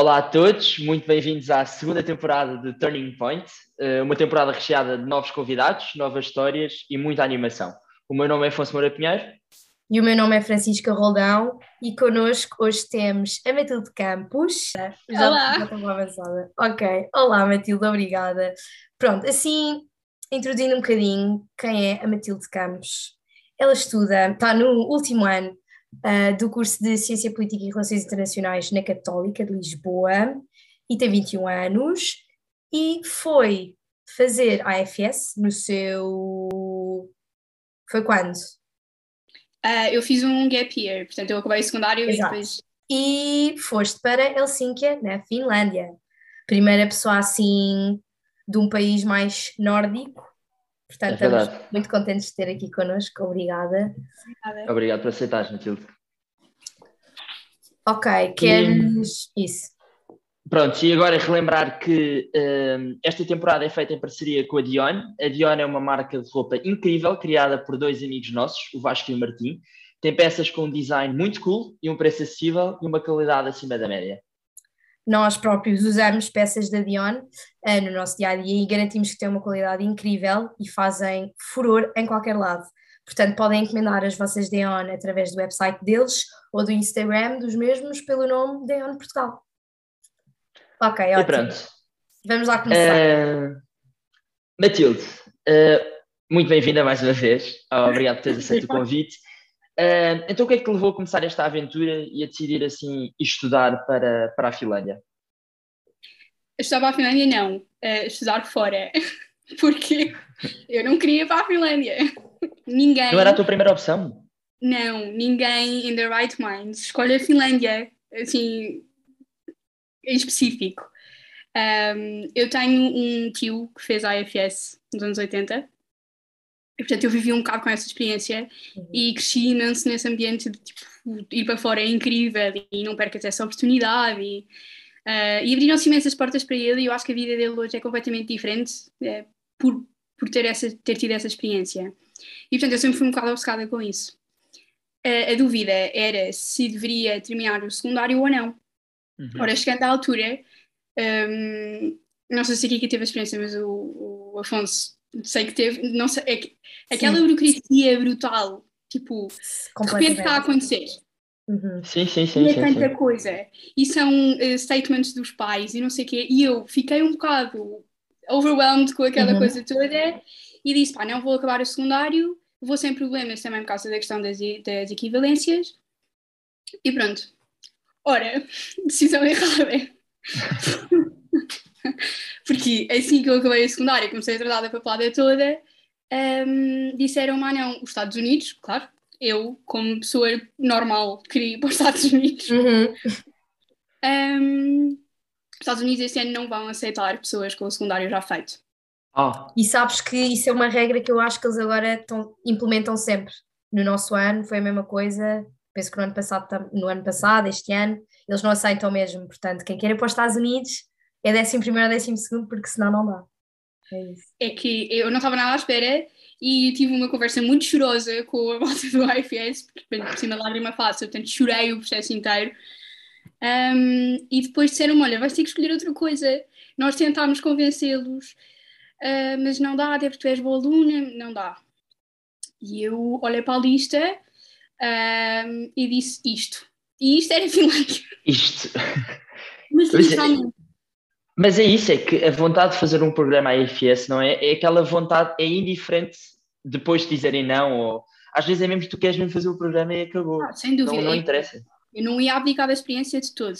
Olá a todos, muito bem-vindos à segunda temporada de Turning Point, eh, uma temporada recheada de novos convidados, novas histórias e muita animação. O meu nome é Afonso Moura Pinheiro. E o meu nome é Francisca Roldão e connosco hoje temos a Matilde Campos. Já Olá! avançada. Ok, olá Matilde, obrigada. Pronto, assim, introduzindo um bocadinho quem é a Matilde Campos. Ela estuda, está no último ano uh, do curso de Ciência Política e Relações Internacionais na Católica de Lisboa e tem 21 anos e foi fazer a AFS no seu. Foi quando? Uh, eu fiz um gap year, portanto eu acabei o secundário Exato. e depois. E foste para Helsínquia, na Finlândia. Primeira pessoa assim de um país mais nórdico Portanto, é estamos muito contentes de ter aqui connosco. Obrigada. Obrigada. Obrigado por aceitares, Matilde. Ok, queres e... isso? Pronto, e agora relembrar que um, esta temporada é feita em parceria com a Dion. A Dion é uma marca de roupa incrível, criada por dois amigos nossos, o Vasco e o Martim. Tem peças com um design muito cool e um preço acessível e uma qualidade acima da média nós próprios usamos peças da Dion uh, no nosso dia a dia e garantimos que têm uma qualidade incrível e fazem furor em qualquer lado. Portanto, podem encomendar as vossas Dion através do website deles ou do Instagram dos mesmos pelo nome Dion Portugal. Ok, ótimo. E pronto. Vamos lá começar. Uh, Matilde, uh, muito bem-vinda mais uma vez. obrigado por teres aceito o convite. Uh, então, o que é que te levou a começar esta aventura e a decidir assim estudar para, para a Finlândia? Estudar para a Finlândia, não. Uh, estudar fora. Porque eu não queria ir para a Finlândia. Ninguém. Não era a tua primeira opção? Não, ninguém in the right mind escolhe a Finlândia, assim, em específico. Um, eu tenho um tio que fez a IFS nos anos 80 e, portanto, eu vivi um bocado com essa experiência uhum. e cresci imenso nesse ambiente de tipo, ir para fora é incrível e não percas essa oportunidade. E, uh, e abriram-se imensas portas para ele e eu acho que a vida dele hoje é completamente diferente é, por, por ter, essa, ter tido essa experiência. E, portanto, eu sempre fui um bocado obcecada com isso. Uh, a dúvida era se deveria terminar o secundário ou não. Uhum. Ora, chegando à altura, um, não sei se aqui que teve a experiência, mas o, o Afonso sei que teve, não sei, é, aquela burocracia brutal, tipo, de repente está a acontecer. Uhum. Sim, sim, sim. E é tanta sim. coisa. E são uh, statements dos pais e não sei o quê. E eu fiquei um bocado overwhelmed com aquela uhum. coisa toda e disse: pá, não vou acabar o secundário, vou sem problemas também por causa da questão das, das equivalências. E pronto. Ora, decisão errada. Porque assim que eu acabei a secundária, comecei a tratar da papelada toda, um, disseram-me, ah não, os Estados Unidos, claro, eu, como pessoa normal, queria ir para os Estados Unidos. Uhum. Um, os Estados Unidos este ano não vão aceitar pessoas com o secundário já feito. Oh. E sabes que isso é uma regra que eu acho que eles agora tão, implementam sempre. No nosso ano foi a mesma coisa, penso que no ano passado, no ano passado, este ano, eles não aceitam mesmo. Portanto, quem quer ir para os Estados Unidos é décimo primeiro ou décimo segundo, porque senão não dá. É, isso. é que eu não estava nada à espera e tive uma conversa muito chorosa com a volta do IFS, porque por cima lágrima fácil, portanto chorei o processo inteiro. Um, e depois disseram-me: Olha, vais ter que escolher outra coisa. Nós tentámos convencê-los, uh, mas não dá, até porque tu és boa aluna, não dá. E eu olhei para a lista um, e disse isto. E isto era Finlândia. Isto. Mas literalmente. Mas é isso, é que a vontade de fazer um programa AFS, não é? É aquela vontade, é indiferente depois de dizerem não, ou às vezes é mesmo que tu queres mesmo fazer o programa e acabou. Ah, sem dúvida. Não, não interessa. Eu não ia abdicar da experiência de todo.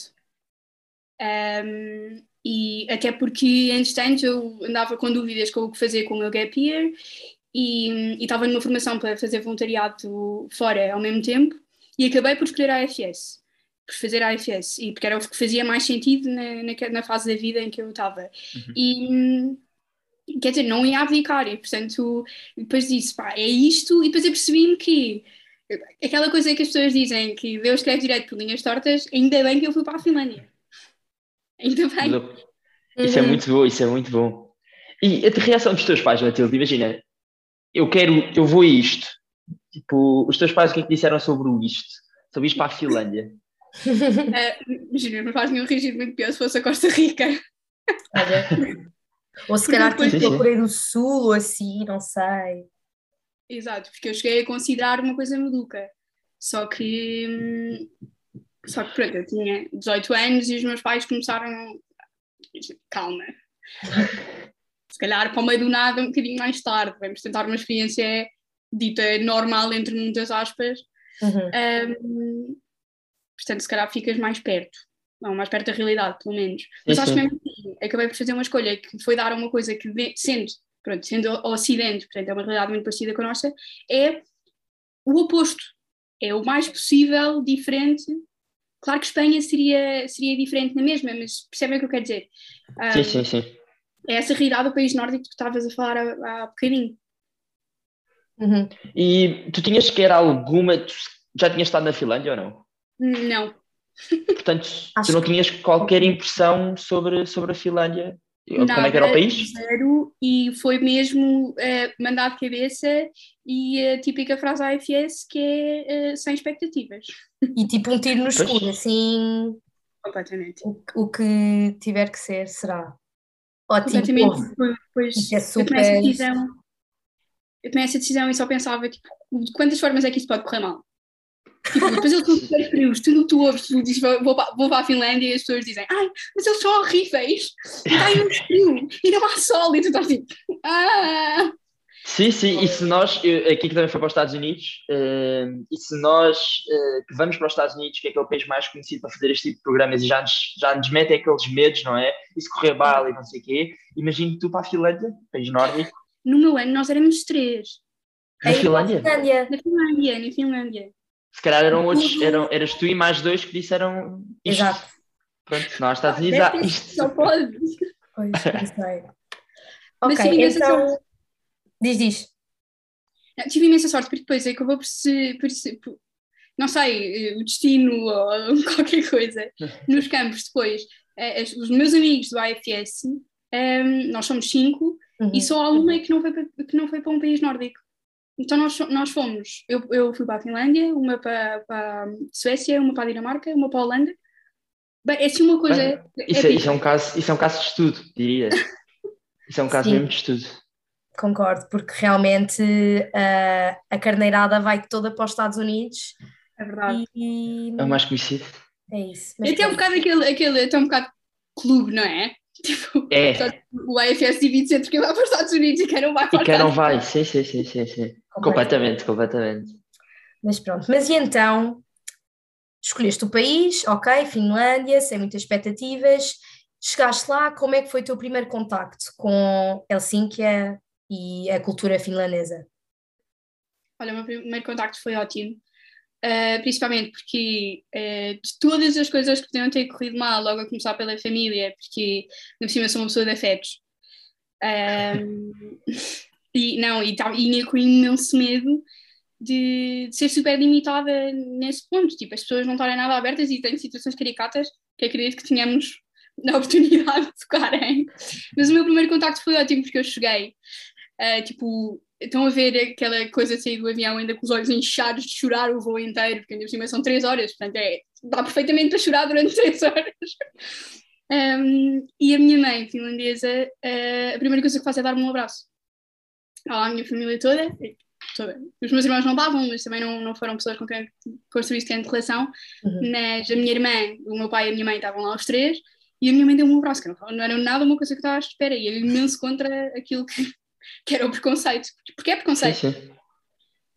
Um, e até porque, entretanto, eu andava com dúvidas com o que fazer com o meu gap year e, e estava numa formação para fazer voluntariado fora ao mesmo tempo e acabei por escolher a AFS por fazer a AFS e porque era o que fazia mais sentido na, na, na fase da vida em que eu estava. Uhum. E quer dizer, não ia abdicar, e portanto, depois disse, pá, é isto, e depois eu percebi-me que aquela coisa que as pessoas dizem que Deus quer direito por linhas tortas, ainda bem que eu fui para a Finlândia. Ainda bem. Isso é uhum. muito bom, isso é muito bom. E a reação dos teus pais, Matilde, imagina, eu quero, eu vou a isto. Tipo, os teus pais o que é que disseram sobre o isto? Sobre isto para a Finlândia? Uh, imagina, não faz nenhum reagir muito pior se fosse a Costa Rica. Olha. Ou se calhar tipo a Coreia do Sul ou assim, não sei. Exato, porque eu cheguei a considerar uma coisa maluca. Só que. Hum, só que pronto, eu tinha 18 anos e os meus pais começaram. Calma. Se calhar para o meio do nada, um bocadinho mais tarde. Vamos tentar uma experiência dita normal, entre muitas aspas. Uhum. Um, portanto, se calhar ficas mais perto. Não, mais perto da realidade, pelo menos. Mas sim, acho sim. mesmo que acabei por fazer uma escolha que foi dar uma coisa que, sendo, pronto, sendo o Ocidente, portanto, é uma realidade muito parecida com a nossa, é o oposto. É o mais possível diferente. Claro que Espanha seria, seria diferente na mesma, mas percebem o que eu quero dizer? Um, sim, sim, sim. É essa realidade do país nórdico que estavas a falar há, há bocadinho. Uhum. E tu tinhas quer alguma. Já tinhas estado na Finlândia ou não? Não. Portanto, tu não tinhas qualquer impressão sobre, sobre a Finlândia? Nada, Como é que era o país? Zero, e foi mesmo uh, mandar de cabeça e a típica frase AFS que é uh, sem expectativas. E tipo um tiro no escuro, pois. assim. Completamente. O, o, que tiver que ser, será. Ótimo. Completamente. Pois, é super... eu, tomei essa decisão, eu tomei essa decisão e só pensava, tipo, de quantas formas é que isso pode correr mal? Tipo, depois eles são super frios, tudo que tu ouves, tu dizes vou, para, vou para a Finlândia e as pessoas dizem ai, mas eles são horríveis, e está muito frio, e não há sol, e tu estás tipo, ah... Sim, sim, e se nós, aqui que também foi para os Estados Unidos, uh, e se nós uh, que vamos para os Estados Unidos, que é aquele país mais conhecido para fazer este tipo de programas, e já nos, já nos metem aqueles medos, não é? E se correr bala e não sei o quê, imagino tu para a Finlândia, país nórdico. No meu ano nós éramos três. Na Finlândia? Na Finlândia, na Finlândia. Se calhar eram outros, eram, eras tu e mais dois que disseram isto. Exato. Pronto, nós Estados Unidos há isto. Só pode. Pois, não sei. ok, então... Diz, diz. Tive imensa sorte, porque depois acabou por se, por se por, não sei, o destino ou qualquer coisa, nos campos depois, eh, os meus amigos do AFS, um, ehm, nós somos cinco, uhum. e só há uma que não, foi para, que não foi para um país nórdico. Então nós, nós fomos, eu, eu fui para a Finlândia, uma para, para a Suécia, uma para a Dinamarca, uma para a Holanda. Bem, é assim uma coisa. Bem, isso, é, isso, é um caso, isso é um caso de estudo, diria. Isso é um caso Sim. mesmo de estudo. Concordo, porque realmente uh, a carneirada vai toda para os Estados Unidos. É verdade. E... É o mais conhecido. É isso. Até um bocado aquele, aquele, até um bocado clube, não é? Tipo, é. o AFS divide-se entre quem vai para os Estados Unidos e quem não vai para. E quem não vai, sim, sim, sim, sim, sim. Completamente, completamente. Mas pronto, mas e então? Escolheste o país, ok, Finlândia, sem muitas expectativas. Chegaste lá, como é que foi o teu primeiro contacto com Helsínquia e a cultura finlandesa? Olha, o meu primeiro contacto foi ótimo. Uh, principalmente porque uh, de todas as coisas que podiam ter corrido mal, logo a começar pela família, porque no cima sou uma pessoa de afetos. Um, e não, e tinha com imenso medo de, de, ser super limitada nesse ponto, tipo, as pessoas não estarem nada abertas e têm situações caricatas que acredito que tínhamos na oportunidade de tocarem. Mas o meu primeiro contacto foi ótimo porque eu cheguei, uh, tipo, estão a ver aquela coisa de sair do avião ainda com os olhos inchados de chorar o voo inteiro, porque ainda por cima são três horas, portanto é, dá perfeitamente para chorar durante três horas. Um, e a minha mãe finlandesa, uh, a primeira coisa que faço é dar-me um abraço. À minha família toda, toda. Os meus irmãos não davam, mas também não, não foram pessoas com quem construí grande relação. Uhum. Mas a minha irmã, o meu pai e a minha mãe estavam lá os três, e a minha mãe deu-me um abraço, que não, não era nada uma coisa que eu estava à espera, e era imenso contra aquilo que, que era o preconceito. Porque é preconceito. Sim, sim.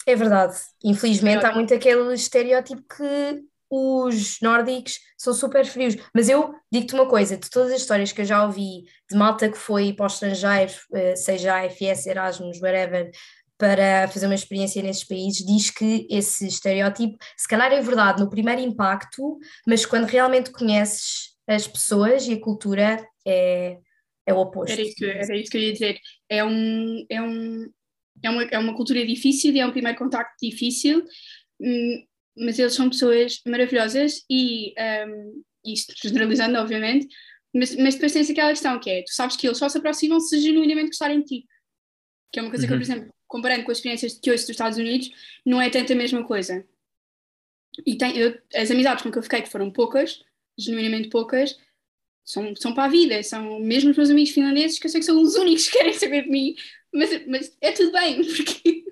É verdade. Infelizmente é há muito aquele estereótipo que os nórdicos são super frios. Mas eu digo-te uma coisa: de todas as histórias que eu já ouvi de malta que foi para o estrangeiro, eh, seja AFS, Erasmus, whatever, para fazer uma experiência nesses países, diz que esse estereótipo, se calhar é verdade no primeiro impacto, mas quando realmente conheces as pessoas e a cultura, é, é o oposto. Era isso, que, era isso que eu ia dizer. É, um, é, um, é, uma, é uma cultura difícil e é um primeiro contacto difícil, hum, mas eles são pessoas maravilhosas e, um, isto generalizando, obviamente, mas, mas depois tens aquela questão que é, tu sabes que eles só se aproximam se genuinamente gostarem de ti. Que é uma coisa uhum. que eu, por uhum. exemplo, comparando com as experiências que hoje dos Estados Unidos, não é tanto a mesma coisa. e tem, eu, as amizades com que eu fiquei, que foram poucas, genuinamente poucas, são, são para a vida, são mesmo os meus amigos finlandeses que eu sei que são os únicos que querem saber de mim, mas, mas é tudo bem, porque.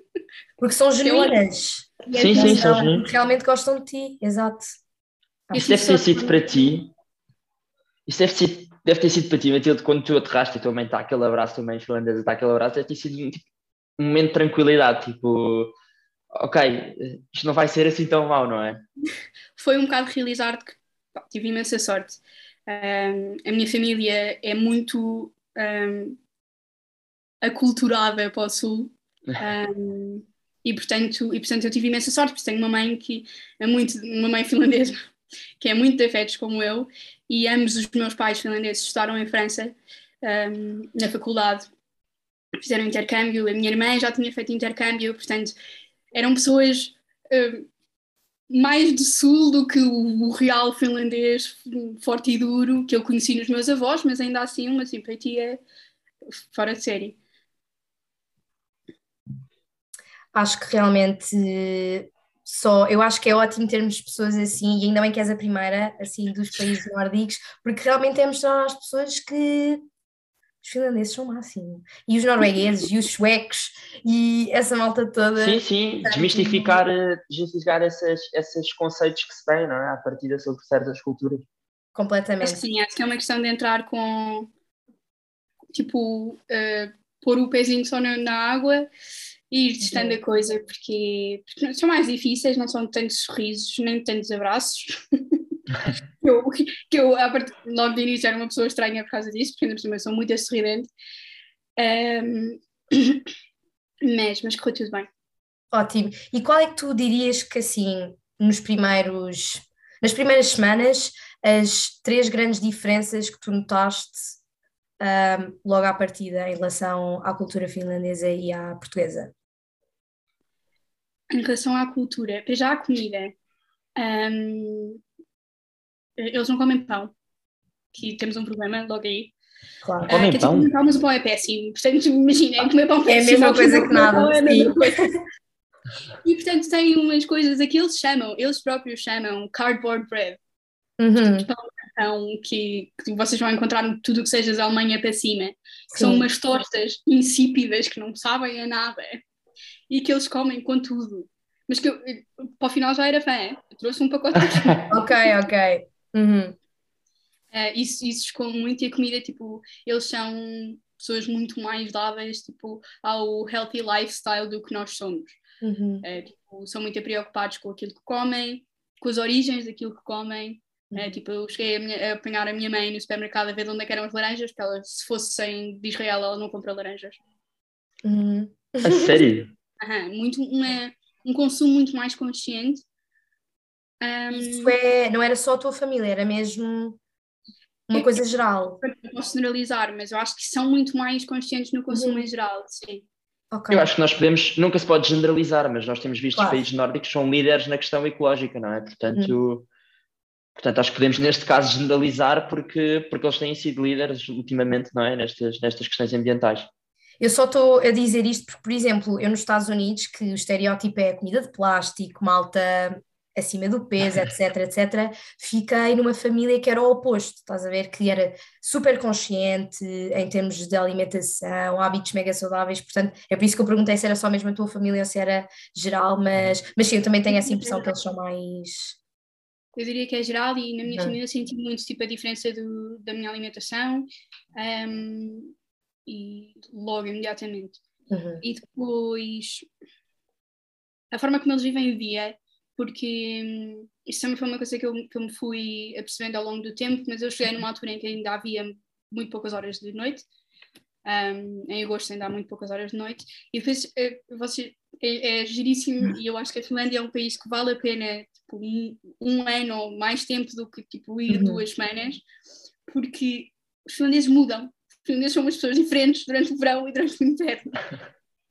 Porque são genuínas. Sim, sim, são genuínas. Realmente gostam de ti, exato. Isso deve ter sido para ti. Isso deve, ser, deve ter sido para ti, Matilde, quando tu aterraste e tua mãe está aquele abraço, tua mãe finlandesa está aquele abraço, deve ter sido tipo, um momento de tranquilidade, tipo, ok, isto não vai ser assim tão mal, não é? Foi um bocado realizar que pá, tive imensa sorte. Um, a minha família é muito um, aculturada para o Sul. Um, e portanto, e portanto eu tive imensa sorte, porque tenho uma mãe que é muito, uma mãe finlandesa, que é muito de afetos como eu, e ambos os meus pais finlandeses estudaram em França, na faculdade, fizeram intercâmbio, a minha irmã já tinha feito intercâmbio, portanto eram pessoas mais do sul do que o, o, real finlandês forte e duro que eu conheci nos meus avós, mas ainda assim uma simpatia fora de série. Acho que realmente só, eu acho que é ótimo termos pessoas assim, e ainda bem que és a primeira, assim, dos países nórdicos, porque realmente é mostrar às pessoas que os finlandeses são máximo. E os noruegueses, e os suecos, e essa malta toda. Sim, sim, desmistificar, eh, desmistificar esses, esses conceitos que se têm, não é? A partir sobre certas culturas. Completamente. Acho que sim, acho que é uma questão de entrar com, tipo, uh, pôr o pezinho só na, na água e ir testando a coisa, porque, porque são mais difíceis, não são tantos sorrisos, nem tantos abraços. eu, que eu, a partir, logo de início, era uma pessoa estranha por causa disso, porque ainda por cima sou muito sorridente. Um, mas, mas correu tudo bem. Ótimo. E qual é que tu dirias que, assim, nos primeiros, nas primeiras semanas, as três grandes diferenças que tu notaste um, logo à partida em relação à cultura finlandesa e à portuguesa? Em relação à cultura, já a comida, um, eles não comem pão, que temos um problema logo aí. Claro, comem uh, pão. Tipo, mas o pão é péssimo, portanto, imagina, comer pão é a mesma coisa que nada. É e portanto tem umas coisas que eles chamam, eles próprios chamam cardboard bread. Uhum. Pão que, que, vocês vão encontrar em tudo que seja da Alemanha para cima, que são umas tostas insípidas que não sabem a nada e que eles comem com tudo. Mas que eu, para o final já era fã, eu trouxe um pacote ok, ok. Uhum. Uh, isso, isso esconde muito e a comida, tipo, eles são pessoas muito mais dáveis tipo, ao healthy lifestyle do que nós somos. Uhum. Uh, tipo, são muito preocupados com aquilo que comem, com as origens daquilo que comem. Eh, uhum. Uh, tipo, eu cheguei a, minha, a, apanhar a minha mãe no supermercado a ver de onde é eram as laranjas, porque ela, se fosse sem de Israel, ela não compra laranjas. Uhum. A sério? Uhum. Muito, uma, um consumo muito mais consciente um, Isso é, não era só a tua família, era mesmo uma coisa geral. Não posso generalizar, mas eu acho que são muito mais conscientes no consumo uhum. em geral, sim. Okay. Eu acho que nós podemos, nunca se pode generalizar, mas nós temos visto claro. os países nórdicos são líderes na questão ecológica, não é? Portanto, uhum. portanto, acho que podemos neste caso generalizar porque, porque eles têm sido líderes ultimamente, não é? Nestas, nestas questões ambientais. Eu só estou a dizer isto porque, por exemplo, eu nos Estados Unidos, que o estereótipo é comida de plástico, malta acima do peso, etc, etc, fiquei numa família que era o oposto, estás a ver, que era super consciente em termos de alimentação, hábitos mega saudáveis, portanto, é por isso que eu perguntei se era só mesmo a tua família ou se era geral, mas, mas sim, eu também tenho essa impressão que eles são mais... Eu diria que é geral e na minha uhum. família senti muito tipo a diferença do, da minha alimentação um, e logo imediatamente. Uhum. E depois a forma como eles vivem o dia porque hum, isso também foi uma coisa que eu, que eu me fui apercebendo ao longo do tempo, mas eu cheguei numa altura em que ainda havia muito poucas horas de noite, um, em agosto ainda há muito poucas horas de noite, e depois é, você, é, é giríssimo, e eu acho que a Finlândia é um país que vale a pena tipo, um, um ano ou mais tempo do que tipo, ir uhum. duas semanas, porque os finlandeses mudam, os finlandeses são umas pessoas diferentes durante o verão e durante o inverno.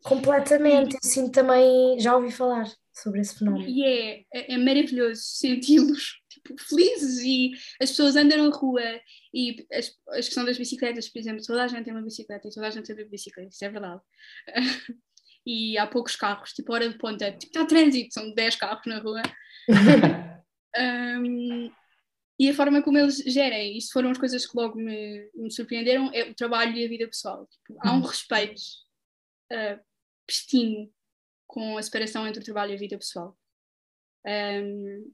Completamente, eu sinto também, já ouvi falar sobre esse fenómeno. E é, é, é maravilhoso senti-los tipo, felizes e as pessoas andam na rua e as, a questão das bicicletas, por exemplo, toda a gente tem uma bicicleta e toda a gente sabe bicicleta, isso é verdade. e há poucos carros, tipo hora de ponta, tipo está trânsito, são 10 carros na rua. um, e a forma como eles gerem, isto foram as coisas que logo me, me surpreenderam, é o trabalho e a vida pessoal. Tipo, há um respeito uh, pristino com a separação entre o trabalho e a vida pessoal. Um,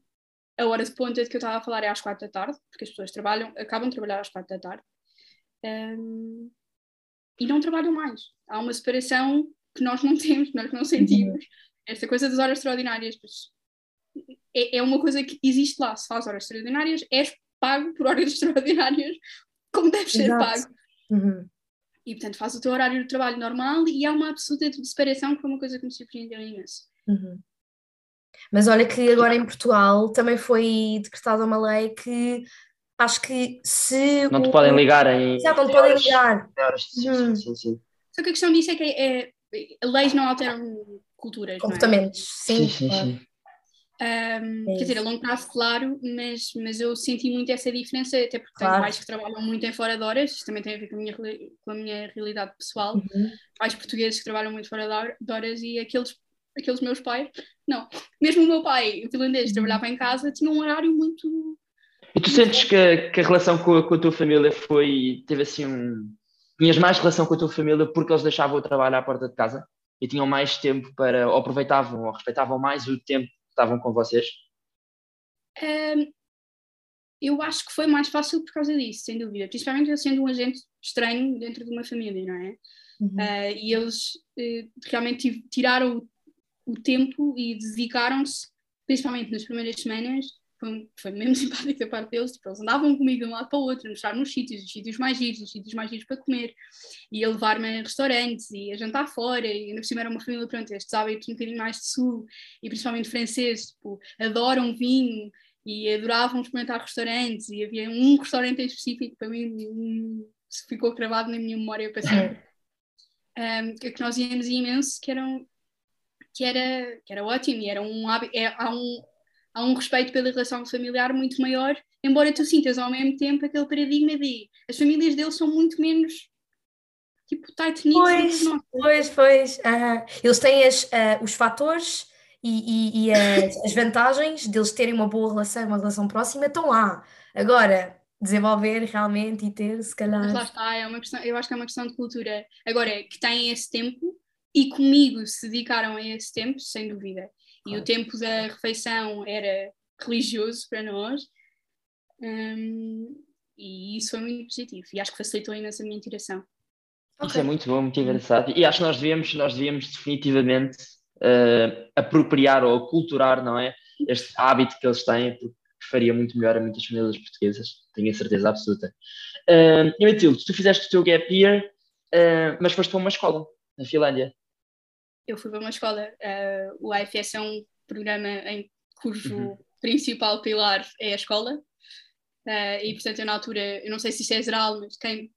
a hora de ponta de que eu estava a falar é às quatro da tarde, porque as pessoas trabalham, acabam de trabalhar às quatro da tarde um, e não trabalham mais. Há uma separação que nós não temos, nós não sentimos. Uhum. Esta coisa das horas extraordinárias é, é uma coisa que existe lá. Se faz horas extraordinárias, és pago por horas extraordinárias, como deve ser Exato. pago. Uhum. E portanto faz o teu horário de trabalho normal e há uma absoluta separação que foi uma coisa que me surpreendeu imenso. Uhum. Mas olha que agora em Portugal também foi decretada uma lei que acho que se. Não te o... podem ligar em. Já não te podem ligar. Sim, hum. sim, sim. Só que a questão disso é que é, é, leis não alteram culturas. Comportamentos, é? sim. Sim, sim, sim. Um, é quer dizer, a longo prazo, claro, mas, mas eu senti muito essa diferença, até porque claro. tenho pais que trabalham muito em fora de horas, isto também tem a ver com a minha, com a minha realidade pessoal, uhum. pais portugueses que trabalham muito fora de horas e aqueles, aqueles meus pais, não, mesmo o meu pai finlandês uhum. trabalhava em casa, tinha um horário muito. E tu sentes que, que a relação com a, com a tua família foi, teve assim um. Tinhas mais relação com a tua família porque eles deixavam o trabalho à porta de casa? E tinham mais tempo para, ou aproveitavam, ou respeitavam mais o tempo estavam com vocês? Um, eu acho que foi mais fácil por causa disso, sem dúvida. Principalmente eu sendo um agente estranho dentro de uma família, não é? Uhum. Uh, e eles uh, realmente tiraram o, o tempo e dedicaram-se, principalmente nas primeiras semanas, foi, foi mesmo simpático da parte deles, tipo, eles andavam comigo de um lado para o outro, mostrar nos sítios, os sítios mais giros, os sítios mais giros para comer, e a levar-me a restaurantes, e a jantar fora, e ainda por cima era uma família, pronto, estes hábitos um bocadinho mais de sul, e principalmente franceses, tipo, adoram vinho, e adoravam experimentar restaurantes, e havia um restaurante em específico, para mim, um, ficou gravado na minha memória para sempre, um, que nós íamos imenso, que eram que era, que era ótimo, e era um, é, há um, há um respeito pela relação familiar muito maior, embora tu sintas ao mesmo tempo aquele paradigma de as famílias deles são muito menos tipo tight knit pois, pois, pois, uh, eles têm as, uh, os fatores e, e, e as, as, vantagens deles terem uma boa relação, uma relação próxima, estão lá. Agora, desenvolver realmente e ter, se calhar. Mas lá está, é uma questão, eu acho que é uma questão de cultura. Agora, que têm esse tempo e comigo se dedicaram a esse tempo, sem dúvida e o tempo da refeição era religioso para nós. Um, e isso foi muito positivo e acho que facilitou imenso a minha interação. Isso okay. é muito bom, muito engraçado. E acho que nós devíamos, nós devíamos definitivamente uh, apropriar ou culturar, não é? Este hábito que eles têm, porque faria muito melhor a muitas famílias portuguesas, tenho a certeza absoluta. Uh, e Matilde, tu fizeste o teu gap year, uh, mas foste para uma escola na Finlândia eu fui para uma escola, uh, o AFS é um programa em cujo uhum. principal pilar é a escola, uh, e portanto eu na altura, eu não sei se isso é geral, mas quem,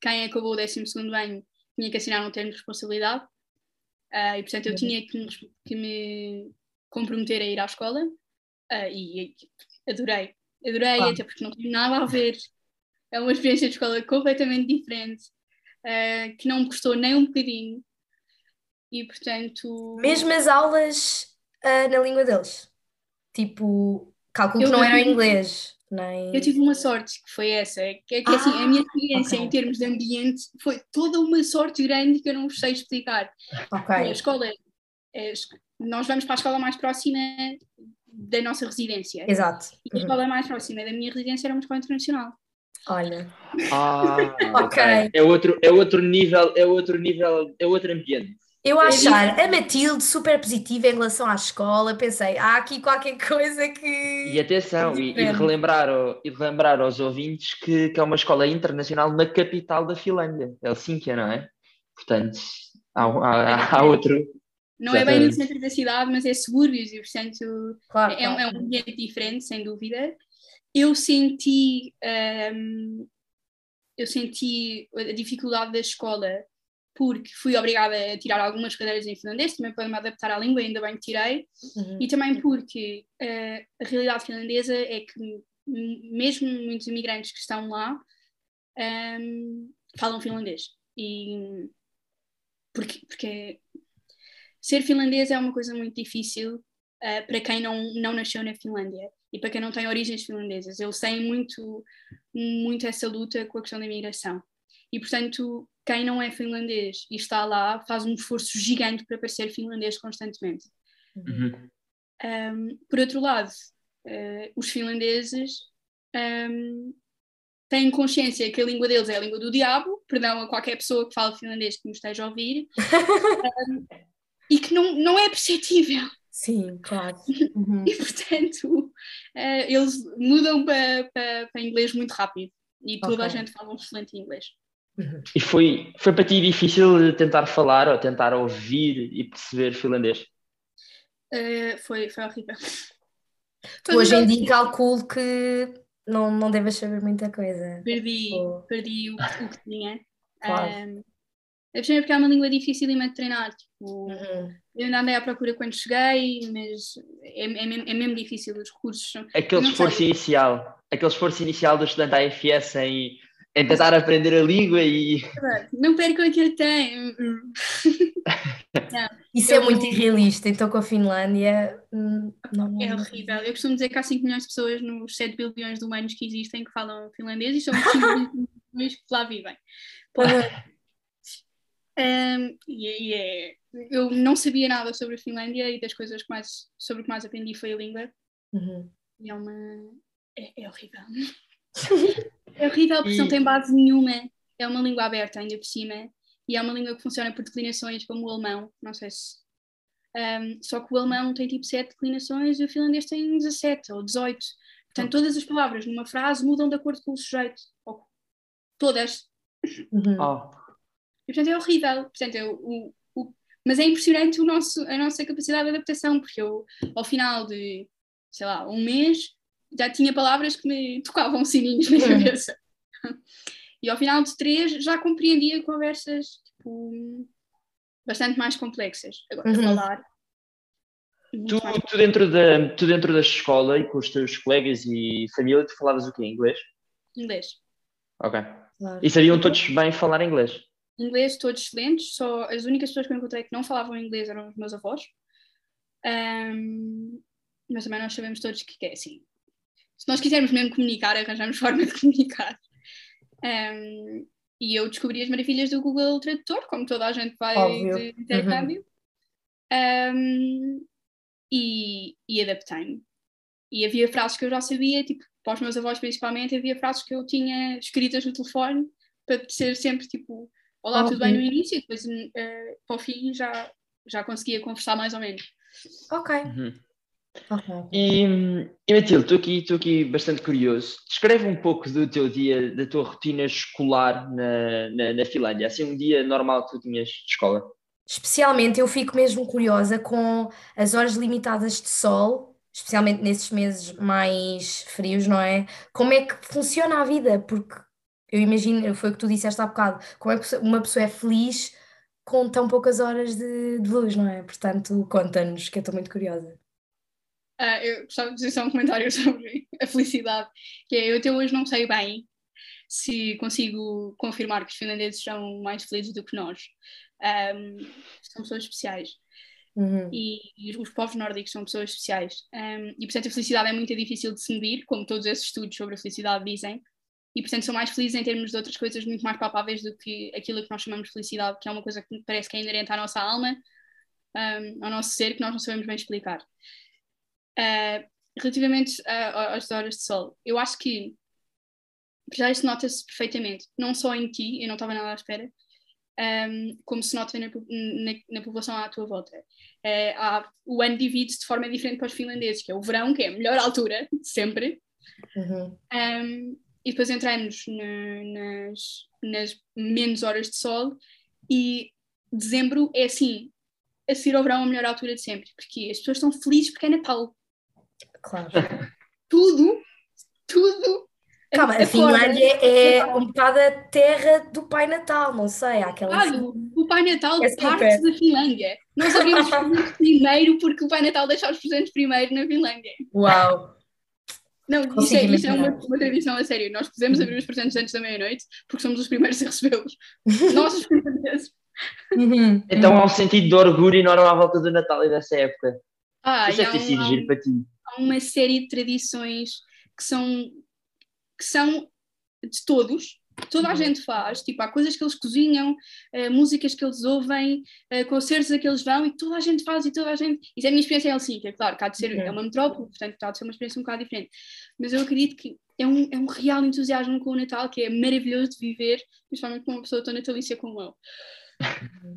quem acabou o 12 ano tinha que assinar um termo de responsabilidade, uh, e portanto eu uhum. tinha que me, que me, comprometer a ir à escola, e, e adorei, adorei, ah. até porque não tem nada a ver, é uma experiência de escola completamente diferente, que não me custou nem um bocadinho, e portanto. Mesmo as aulas uh, na língua deles. Tipo, cálculo que não era em inglês. Nem... Eu tive uma sorte que foi essa, que é que ah, assim, a minha ah, experiência okay. em termos de ambiente foi toda uma sorte grande que eu não vos sei explicar. Okay. A escola, é, nós vamos para a escola mais próxima da nossa residência. Exato. E a uhum. escola mais próxima da minha residência era uma escola internacional. Olha. Ah, ok. É outro, é outro nível, é outro nível, é outro ambiente. Eu é achar a Matilde super positiva em relação à escola, pensei, há aqui qualquer coisa que. E atenção, e, e, relembrar, e relembrar aos ouvintes que, que é uma escola internacional na capital da Finlândia, Helsínquia, não é? Portanto, há, há, há outro. Não é bem no centro da cidade, mas é subúrbios e, portanto, claro, é, claro. é um ambiente diferente, sem dúvida. Eu senti. Um, eu senti a dificuldade da escola porque fui obrigada a tirar algumas cadeiras em finlandês, também para me adaptar à língua, ainda bem que tirei, uhum. e também porque uh, a realidade finlandesa é que mesmo muitos imigrantes que estão lá um, ehm, falam finlandês. E porque, porque ser finlandês é uma coisa muito difícil uh, para quem não, não nasceu na Finlândia e para quem não tem origens finlandesas. Eles têm muito, muito essa luta com a questão da imigração. E, portanto, quem não é finlandês e está lá faz um esforço gigante para parecer finlandês constantemente. Uhum. Um, por outro lado, uh, os finlandeses um, têm consciência que a língua deles é a língua do diabo, perdão a qualquer pessoa que fale finlandês que me esteja a ouvir, um, e que não, não é perceptível. Sim, claro. Uhum. E portanto, uh, eles mudam para, para, para inglês muito rápido e toda okay. a gente fala um excelente inglês. Uhum. E foi, foi para ti difícil tentar falar ou tentar ouvir e perceber finlandês? Uh, foi, foi horrível. Hoje em dia calculo que não, não deves saber muita coisa. Perdi, perdi o, o que tinha. Claro. Um, é porque é uma língua difícil de treinar. Tipo, uhum. Eu ainda andei à procura quando cheguei, mas é, é, mesmo, é mesmo difícil os recursos. Aquele esforço sei. inicial, aquele esforço inicial do estudante AFS em, em tentar aprender a língua e. Não percam aquilo que tem. Isso eu... é muito irrealista, então com a Finlândia. Hum, não, é horrível. Eu costumo dizer que há 5 milhões de pessoas nos 7 bilhões de humanos que existem que falam finlandês e são 5 milhões que lá vivem. Um, e, e é, eu não sabia nada sobre a Finlândia e das coisas que mais, sobre o que mais aprendi foi a língua. Uhum. E é uma. É, é horrível. é horrível porque e... não tem base nenhuma. É uma língua aberta, ainda por cima. E é uma língua que funciona por declinações, como o alemão. Não sei se. Um, só que o alemão tem tipo 7 declinações e o finlandês tem 17 ou 18. Portanto, todas as palavras numa frase mudam de acordo com o sujeito. Todas. Uhum. Oh. E, portanto, é horrível. Portanto, eu, o, o, mas é impressionante o nosso, a nossa capacidade de adaptação, porque eu, ao final de, sei lá, um mês, já tinha palavras que me tocavam sininhos na cabeça. E ao final de três, já compreendia conversas tipo, bastante mais complexas. Agora, uhum. falar. Tu, tu, dentro da, tu dentro da escola e com os teus colegas e família, tu falavas o quê? Inglês? Inglês. Ok. Claro. E sabiam todos bem falar inglês? inglês todos excelentes, só as únicas pessoas que eu encontrei que não falavam inglês eram os meus avós. Um, mas também nós sabemos todos que é assim. Se nós quisermos mesmo comunicar, arranjamos forma de comunicar. Um, e eu descobri as maravilhas do Google Tradutor, como toda a gente vai Óbvio. de intercâmbio. Uhum. Um, e, e adaptei-me. E havia frases que eu já sabia, tipo, para os meus avós principalmente, havia frases que eu tinha escritas no telefone para ser sempre tipo Olá, tudo bem no início e depois uh, para o fim já, já conseguia conversar mais ou menos. Ok. Uhum. Okay. E, e Matilde, estou aqui, estou aqui bastante curioso. Descreve um pouco do teu dia, da tua rotina escolar na, na, na Finlândia, assim um dia normal que tu tinhas de escola. Especialmente eu fico mesmo curiosa com as horas limitadas de sol, especialmente nesses meses mais frios, não é? Como é que funciona a vida? Porque eu imagino, foi o que tu disseste há bocado, como é que uma pessoa é feliz com tão poucas horas de, de luz, não é? Portanto, conta-nos, que eu estou muito curiosa. Uh, eu gostava de dizer só um comentário sobre a felicidade, que é, eu até hoje não sei bem se consigo confirmar que os finlandeses são mais felizes do que nós. Um, são pessoas especiais. Uhum. E, e, os povos nórdicos são pessoas especiais. Um, e, portanto, a felicidade é muito difícil de se medir, como todos esses estudos sobre a felicidade dizem e portanto são mais felizes em termos de outras coisas muito mais palpáveis do que aquilo que nós chamamos de felicidade, que é uma coisa que parece que é inerente à nossa alma, um, ao nosso ser, que nós não sabemos bem explicar. Uh, relativamente às horas de sol, eu acho que já isso nota-se perfeitamente, não só em ti, eu não estava nada à espera, um, como se nota na, na, na, população à tua volta. Uh, há, o ano divide-se de forma diferente para os finlandeses, que é o verão, que é a melhor altura, sempre. Uhum. Um, e depois entramos na, nas, nas menos horas de sol e dezembro é assim, a seguir ao verão a melhor altura de sempre, porque as pessoas estão felizes porque é Natal. Claro. Tudo, tudo. Calma, a, Finlândia é um bocado a terra do Pai Natal, não sei, há aquela. Claro, o Pai Natal é parte da Finlândia. Nós abrimos os primeiro porque o Pai Natal deixa os presentes primeiro na Finlândia. Uau! Não, isso é, isso é uma, uma, tradição a sério. Nós podemos abrir os presentes antes da meia-noite porque somos os primeiros a recebê-los. Nós, os primeiros. Uhum, Então uhum. há um sentido de orgulho enorme à volta do Natal e dessa época. Ah, Isso deve há, ter sido giro para ti. Há uma série de tradições que são, que são de todos, toda a Uhum. gente faz, tipo, há coisas que eles cozinham, eh, músicas que eles ouvem, eh, concertos a que eles vão e toda a gente faz e toda a gente. Isso é a minha experiência em Helsinki, é claro, há de ser, é uma metrópole, portanto, há de ser uma experiência um bocado diferente. Mas eu acredito que é um, é um real entusiasmo com o Natal que é maravilhoso de viver, principalmente com uma pessoa tão natalícia como eu.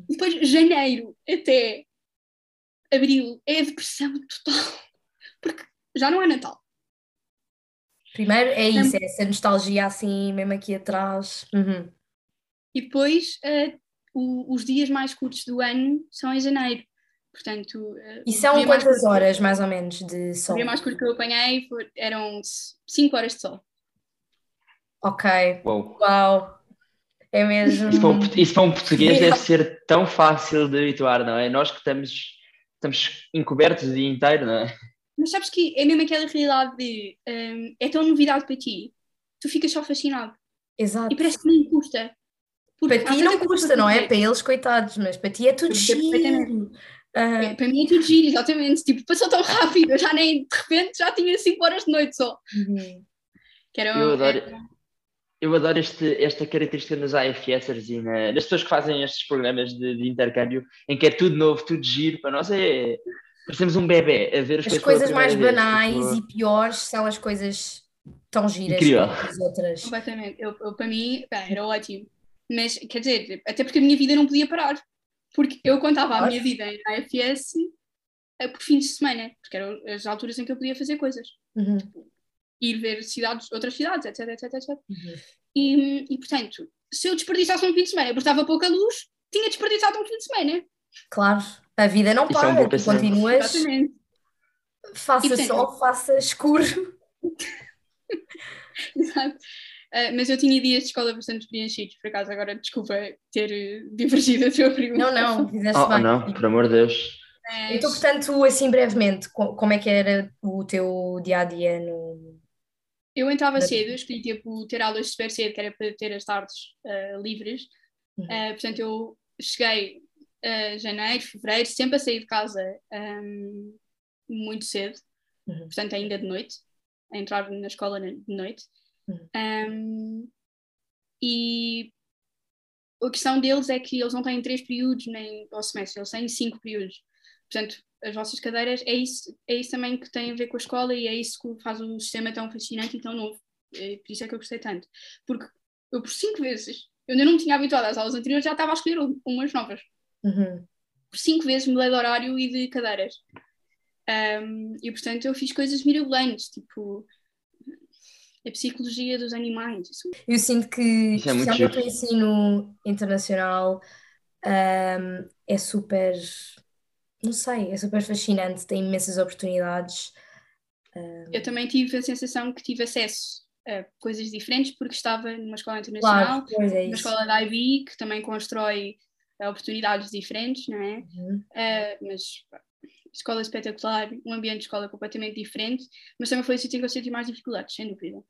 E depois, janeiro até abril é a depressão total, porque já não é Natal. Primeiro é isso, é essa nostalgia assim, mesmo aqui atrás. Uhum. E depois, eh, o- os dias mais curtos do ano são em janeiro. Portanto, eh, E o são mais quantas curto- horas, mais ou menos, de O sol? dia mais curto que eu apanhei foi- eram 5 horas de sol. Ok, Uau. uau. É mesmo. Isso para, um, isso para um português Sim. deve ser tão fácil de habituar, não é? Nós que estamos, estamos encobertos o dia inteiro, não é? Mas sabes que é mesmo aquela realidade de hum, é tão novidade para ti, tu ficas só fascinado. Exato. E parece que nem custa. Porque Para ti não custa, não é? Para eles, coitados, mas para ti é tudo perfeitamente. giro. Ah, É, para mim é tudo giro, exatamente. Tipo, passou tão rápido, eu já nem, de repente, já tinha 5 horas de noite só. uhum. Que era, Eu adoro, era- eu adoro este, esta característica nos IFSers e na- nas pessoas que fazem estes programas de, de intercâmbio, em que é tudo novo, tudo giro. Para nós é. Parecemos um bebê a ver as, As coisas, mais vez, banais tipo, e piores são as coisas tão giras como as outras. Completamente. Eu, eu, para mim, pá, era ótimo. Mas, quer dizer, até porque a minha vida não podia parar. Porque eu contava a minha vida em AFS eh, por fins de semana, porque eram as alturas em que eu podia fazer coisas. Uhum, Ir ver cidades, outras cidades, etc, etc, etc. uhum. E, e, portanto, se eu desperdiçasse um fim de semana porque estava pouca luz, tinha desperdiçado um fim de semana. Claro, a vida não Isso é um para, tu continuas, Exatamente. faça sol, faça escuro. Exato. Eh, mas eu tinha dias de escola bastante preenchidos, por acaso, agora desculpa ter eh, divergido a tua pergunta. Não, não, fizeste Oh, bem. não, por amor de Deus. Mas- Então, portanto, assim brevemente, co- como é que era o teu dia a dia no. Eu entrava cedo, escolhi tipo, ter aulas super cedo, que era para ter as tardes eh, livres. Uhum. Eh, portanto, eu cheguei a janeiro, fevereiro, sempre a sair de casa ehm, muito cedo, Uhum. portanto, ainda de noite, a entrar na escola de noite. Uhum. Ehm, e a questão deles é que eles não têm três períodos nem ao semestre, eles têm cinco períodos. Portanto, as vossas cadeiras é isso, é isso também que tem a ver com a escola e é isso que faz o sistema tão fascinante e tão novo. É por isso é que eu gostei tanto. Porque eu, por cinco vezes, eu ainda não me tinha habituado às aulas anteriores, já estava a escolher um- umas novas. Uhum. Por cinco vezes mudei de horário e de cadeiras. Um, e portanto eu fiz coisas mirabolantes, tipo a psicologia dos animais. Isso- Eu sinto que, Isso é especialmente o ensino internacional, ahm, é super, não sei, é super fascinante, tem imensas oportunidades. Eu também tive a sensação que tive acesso a coisas diferentes porque estava numa escola internacional, Claro, é numa escola da IB, que também constrói oportunidades diferentes, não é? Uhum. Uh, mas escola espetacular, um ambiente de escola completamente diferente, mas também foi o sítio que eu senti mais dificuldades, sem dúvida.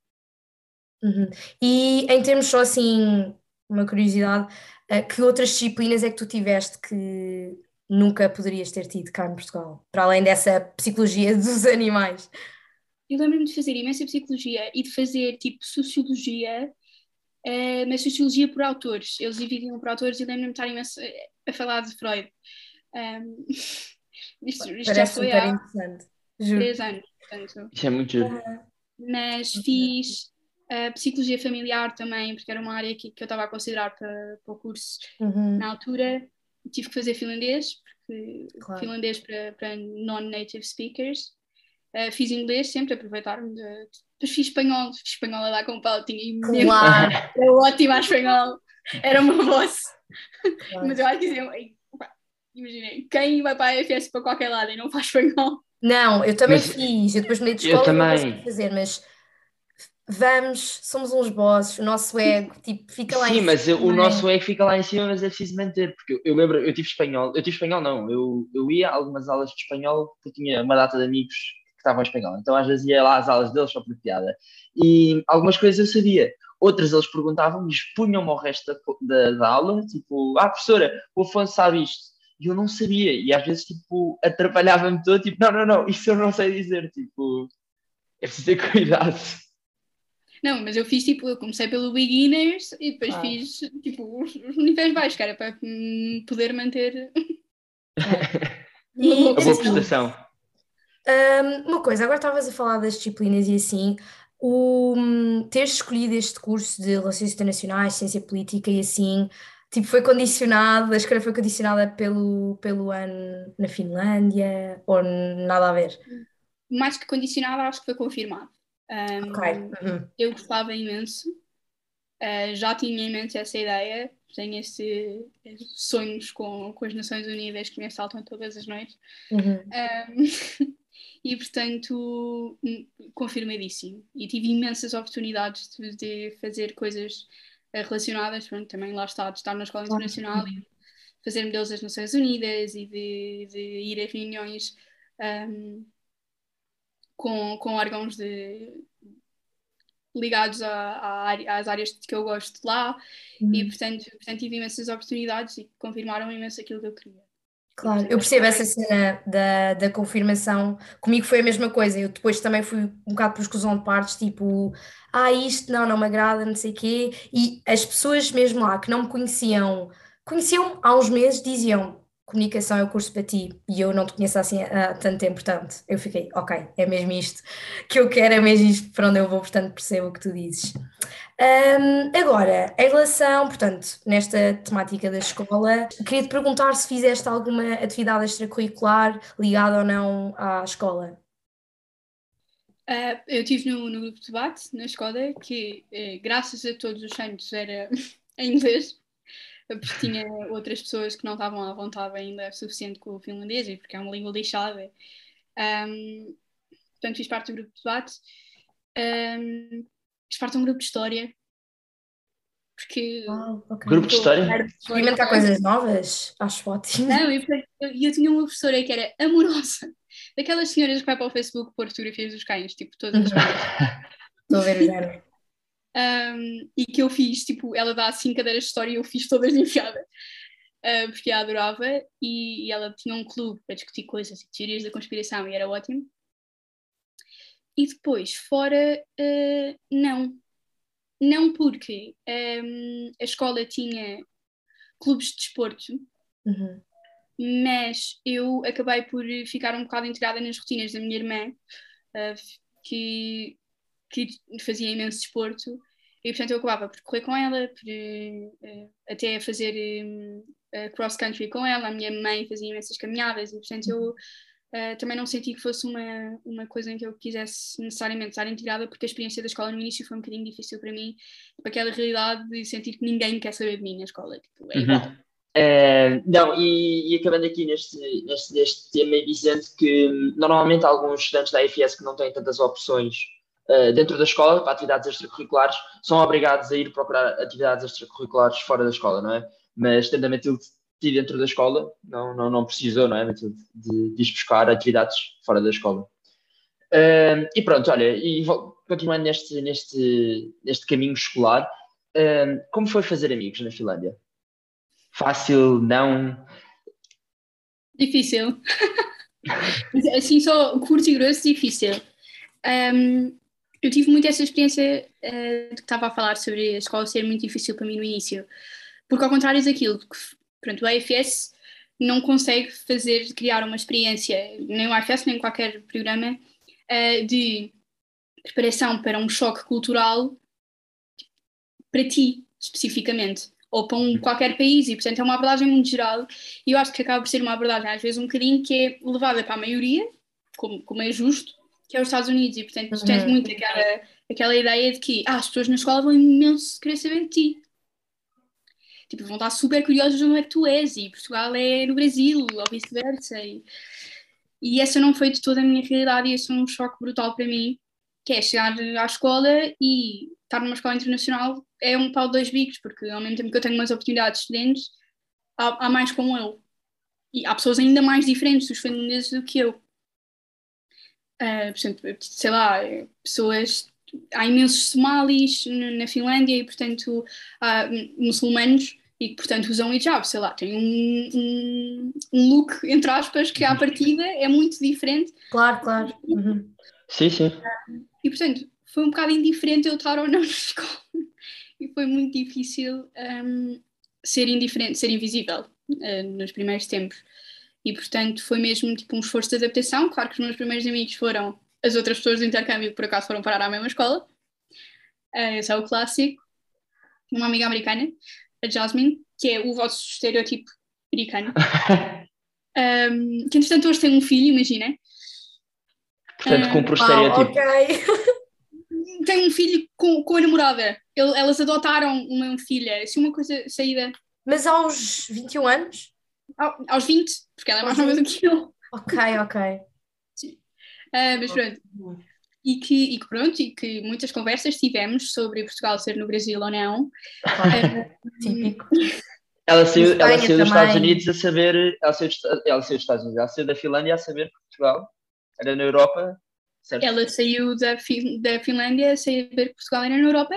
Uhum. E em termos só assim, uma curiosidade, eh, que outras disciplinas é que tu tiveste que nunca poderias ter tido cá em Portugal? Para além dessa psicologia dos animais. Eu lembro-me de fazer imensa psicologia e de fazer tipo sociologia, eh, mas sociologia por autores. Eles dividiam por autores e lembro-me de estar imenso a, falar de Freud. Um, isto, isto já foi há interessante. Juro. três anos, portanto. Isso é muito giro. mas fiz uh, psicologia familiar também, porque era uma área que, que eu estava a considerar para, para o curso Uhum. na altura. Tive que fazer finlandês, porque Claro. finlandês para, para non-native speakers. Uh, fiz inglês sempre, aproveitar-me de. Depois fiz espanhol, fiz espanhol a dar com pau, tinha imenso. Claro, Era ótima a espanhol, era uma voz. claro. Mas eu acho que assim, imaginem, quem vai para a AFS para qualquer lado e não faz espanhol? Não, eu também Mas fiz, eu depois mudei de eu escola e não também. consegui fazer, mas vamos, somos uns bosses, o nosso ego, tipo, fica lá Sim, em mas cima. o nosso ego fica lá em cima, mas é preciso manter, porque eu, eu lembro, eu tive espanhol, eu tive espanhol não, eu, eu ia a algumas aulas de espanhol porque eu tinha uma data de amigos que estavam em espanhol, então às vezes ia lá às aulas deles só por piada. E algumas coisas eu sabia. outras eles perguntavam e expunham-me ao resto da, da, da, aula, tipo, ah, professora, o Afonso sabe isto. E eu não sabia, e às vezes, tipo, atrapalhava-me todo, tipo, não, não, não, isso eu não sei dizer, tipo, é preciso ter cuidado. Não, mas eu fiz tipo, eu comecei pelo beginners e depois ah. fiz tipo os, os níveis baixos, que era para hum, poder manter e, uma boa prestação. Um, uma coisa, agora estavas a falar das disciplinas e assim, o hum, teres escolhido este curso de Relações Internacionais, Ciência Política e assim, tipo, foi condicionado, a escolha foi condicionada pelo, pelo ano na Finlândia ou nada a ver? Mais que condicionada, acho que foi confirmado. Um, ok. Uhum. Eu gostava imenso, uh, já tinha imenso essa ideia, tenho esse, sonhos com, com as Nações Unidas que me assaltam todas as noites. Uhum. Um, e portanto, hum, confirmadíssimo. E tive imensas oportunidades de, de fazer coisas eh, relacionadas, pronto, também lá está, de estar na escola internacional e fazer modelos das Nações Unidas e de, de ir a reuniões um, com, com órgãos de, ligados a, a, às áreas que eu gosto lá uhum. e portanto, portanto tive imensas oportunidades e confirmaram imenso aquilo que eu queria. Claro, eu percebo essa cena da, da confirmação. Comigo foi a mesma coisa. Eu depois também fui um bocado por exclusão de partes, tipo, ah, isto não, não me agrada, não sei o quê. E as pessoas mesmo lá que não me conheciam, conheciam há uns meses, diziam: comunicação é o curso para ti e eu não te conheço assim há tanto tempo, portanto, eu fiquei, ok, é mesmo isto que eu quero, é mesmo isto para onde eu vou, portanto, percebo o que tu dizes. Um, agora, em relação, portanto, nesta temática da escola, queria te perguntar se fizeste alguma atividade extracurricular ligada ou não à escola. Uh, eu estive no, no, grupo de debate na escola, que eh, graças a todos os santos era em inglês, porque tinha outras pessoas que não estavam à vontade ainda suficiente com o finlandês, e porque é uma língua lixada. Um, portanto, fiz parte do grupo de debate. Um, fiz parte de um grupo de história. Porque. okay. Grupo de história? Experimentar coisas novas? Acho ótimo. Não, e eu, eu, tinha uma professora que era amorosa. Daquelas senhoras que vai para o Facebook pôr fotografias dos cães, tipo, todas as Estou a ver o um, e que eu fiz, tipo, ela dá cinco cadeiras de história e eu fiz todas de enfiada, uh, porque a adorava e, e, ela tinha um clube para discutir coisas, teorias da conspiração e era ótimo. E depois, fora, uh, não. Não porque um, a escola tinha clubes de desporto, uhum. mas eu acabei por ficar um bocado integrada nas rotinas da minha irmã, uh, que que fazia imenso desporto e portanto eu acabava por correr com ela, por, uh, até fazer um, uh, cross-country com ela, a minha mãe fazia imensas caminhadas e portanto eu uh, também não senti que fosse uma, uma coisa em que eu quisesse necessariamente estar integrada porque a experiência da escola no início foi um bocadinho difícil para mim, tipo, aquela realidade de sentir que ninguém quer saber de mim na escola, tipo, é igual. Uhum. Uh, não, e, e, acabando aqui neste, neste, neste tema e dizendo que hum, normalmente alguns estudantes da IFS que não têm tantas opções dentro da escola, para atividades extracurriculares, são obrigados a ir procurar atividades extracurriculares fora da escola, não é? Mas tendo a Matilde dentro da escola, não, não, não precisou, não é, Matilde, de, de ir buscar atividades fora da escola. E pronto, olha, e continuando neste, neste, neste caminho escolar, como foi fazer amigos na Finlândia? Fácil, não? Difícil. assim, só curto e grosso, difícil. Um, eu tive muito essa experiência uh, que estava a falar sobre a escola ser muito difícil para mim no início, porque ao contrário daquilo que pronto, o AFS não consegue fazer, criar uma experiência, nem o AFS nem qualquer programa, uh, de preparação para um choque cultural para ti, especificamente, ou para um, qualquer país, e portanto é uma abordagem muito geral, e eu acho que acaba por ser uma abordagem às vezes um bocadinho que é levada para a maioria, como, como é justo, que é os Estados Unidos, e portanto uhum. tens muito aquela, aquela ideia de que ah, as pessoas na escola vão imenso querer saber de ti. Tipo, vão estar super curiosos de onde é que tu és, e Portugal é no Brasil, ou vice-versa. E, e essa não foi de toda a minha realidade, e esse foi um choque brutal para mim, que é chegar à escola e estar numa escola internacional é um pau de dois bicos, porque ao mesmo tempo que eu tenho umas oportunidades diferentes, há, há mais como eu. E há pessoas ainda mais diferentes, os finlandeses, do que eu. Uh, por exemplo, sei lá, pessoas há imensos somalis na Finlândia e, portanto, há muçulmanos e que, portanto, usam hijab, sei lá, tem um, um, um, look, entre aspas, que à partida é muito diferente. Claro, claro. Uhum. Sim, sim. E, portanto, foi um bocado indiferente eu estar ou não na escola. E foi muito difícil um, ser indiferente, ser invisível uh, nos primeiros tempos. E, portanto, foi mesmo tipo um esforço de adaptação. Claro que os meus primeiros amigos foram as outras pessoas do intercâmbio, que por acaso foram parar à mesma escola. Uh, esse é o clássico. Uma amiga americana, a Jasmine, que é o vosso estereotipo americano. um, que, entretanto, hoje tem um filho, imagina. Portanto, cumpre o estereotipo. ok. tem um filho com, com a namorada. elas adotaram uma filha. Assim, uma coisa saída. Mas aos 21 anos? Aos 20, porque ela é mais nova do que eu. Ok, ok. Sim. Uh, mas pronto. E que, e que pronto, e que muitas conversas tivemos sobre Portugal ser no Brasil ou não. Típico. Ela saiu, ela saiu dos Estados Unidos a saber, ela saiu, ela saiu dos Estados Unidos, ela saiu da Finlândia a saber que Portugal era na Europa Certo. Ela saiu da, fin da Finlândia, saiu ver que Portugal era na Europa,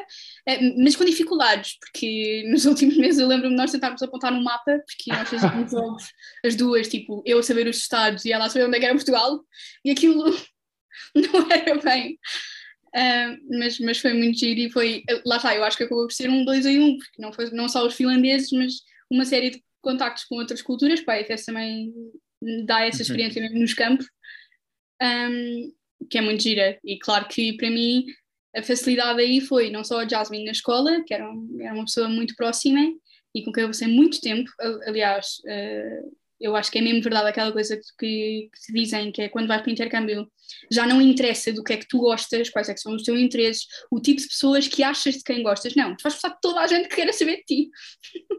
eh, mas com dificuldades, porque nos últimos meses eu lembro-me de nós tentarmos apontar no mapa, porque nós jogos, as duas, tipo, eu a saber os estados e ela a saber onde é era Portugal, e aquilo não era bem. Uh, mas, mas foi muito giro e foi, lá está, eu acho que acabou por ser um dois em um, porque não, foi, não só os finlandeses, mas uma série de contactos com outras culturas, para a também dá essa uhum. experiência mesmo nos campos. Um, que é muito gira. E claro que para mim a facilidade aí foi não só a Jasmine na escola, que era, um, era uma pessoa muito próxima e com quem eu passei muito tempo. Aliás, uh, eu acho que é mesmo verdade aquela coisa que, que te dizem, que é quando vais para o intercâmbio, já não interessa do que é que tu gostas, quais é são os teus interesses, o tipo de pessoas que achas de quem gostas. Não, tu vais de toda a gente que queira saber de ti.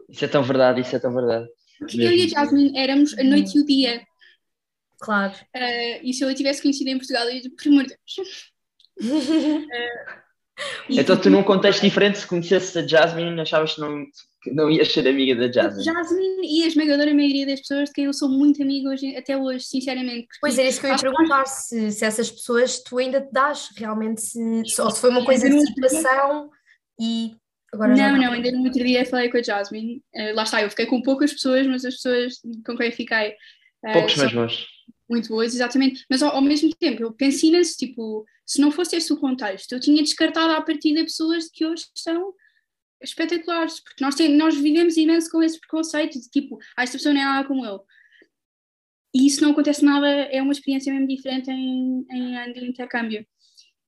Isso é tão verdade, isso é tão verdade. Porque eu e a Jasmine éramos a noite e o dia. Claro. Uh, e se eu a tivesse conhecido em Portugal, eu ia por amor de Deus. uh, então, tu, num contexto diferente, se conhecesse a Jasmine, achavas que não, que não ias ser amiga da Jasmine? Jasmine e a esmagadora maioria das pessoas de quem eu sou muito amiga hoje, até hoje, sinceramente. Pois é, isso que eu ia perguntar: se, se essas pessoas tu ainda te dás realmente, se, ou se foi uma coisa de situação e. Agora não, não, ainda no outro dia falei com a Jasmine. Uh, lá está, eu fiquei com poucas pessoas, mas as pessoas com quem fiquei. Poucos, mas bons muito boas, exatamente, mas ao, ao mesmo tempo eu penso nesse tipo, se não fosse esse o contexto, eu tinha descartado à partida pessoas que hoje são espetaculares, porque nós, tem, nós vivemos imenso com esse preconceito de tipo, ah, esta pessoa não é nada como eu. E isso não acontece nada, é uma experiência mesmo diferente em, em de intercâmbio.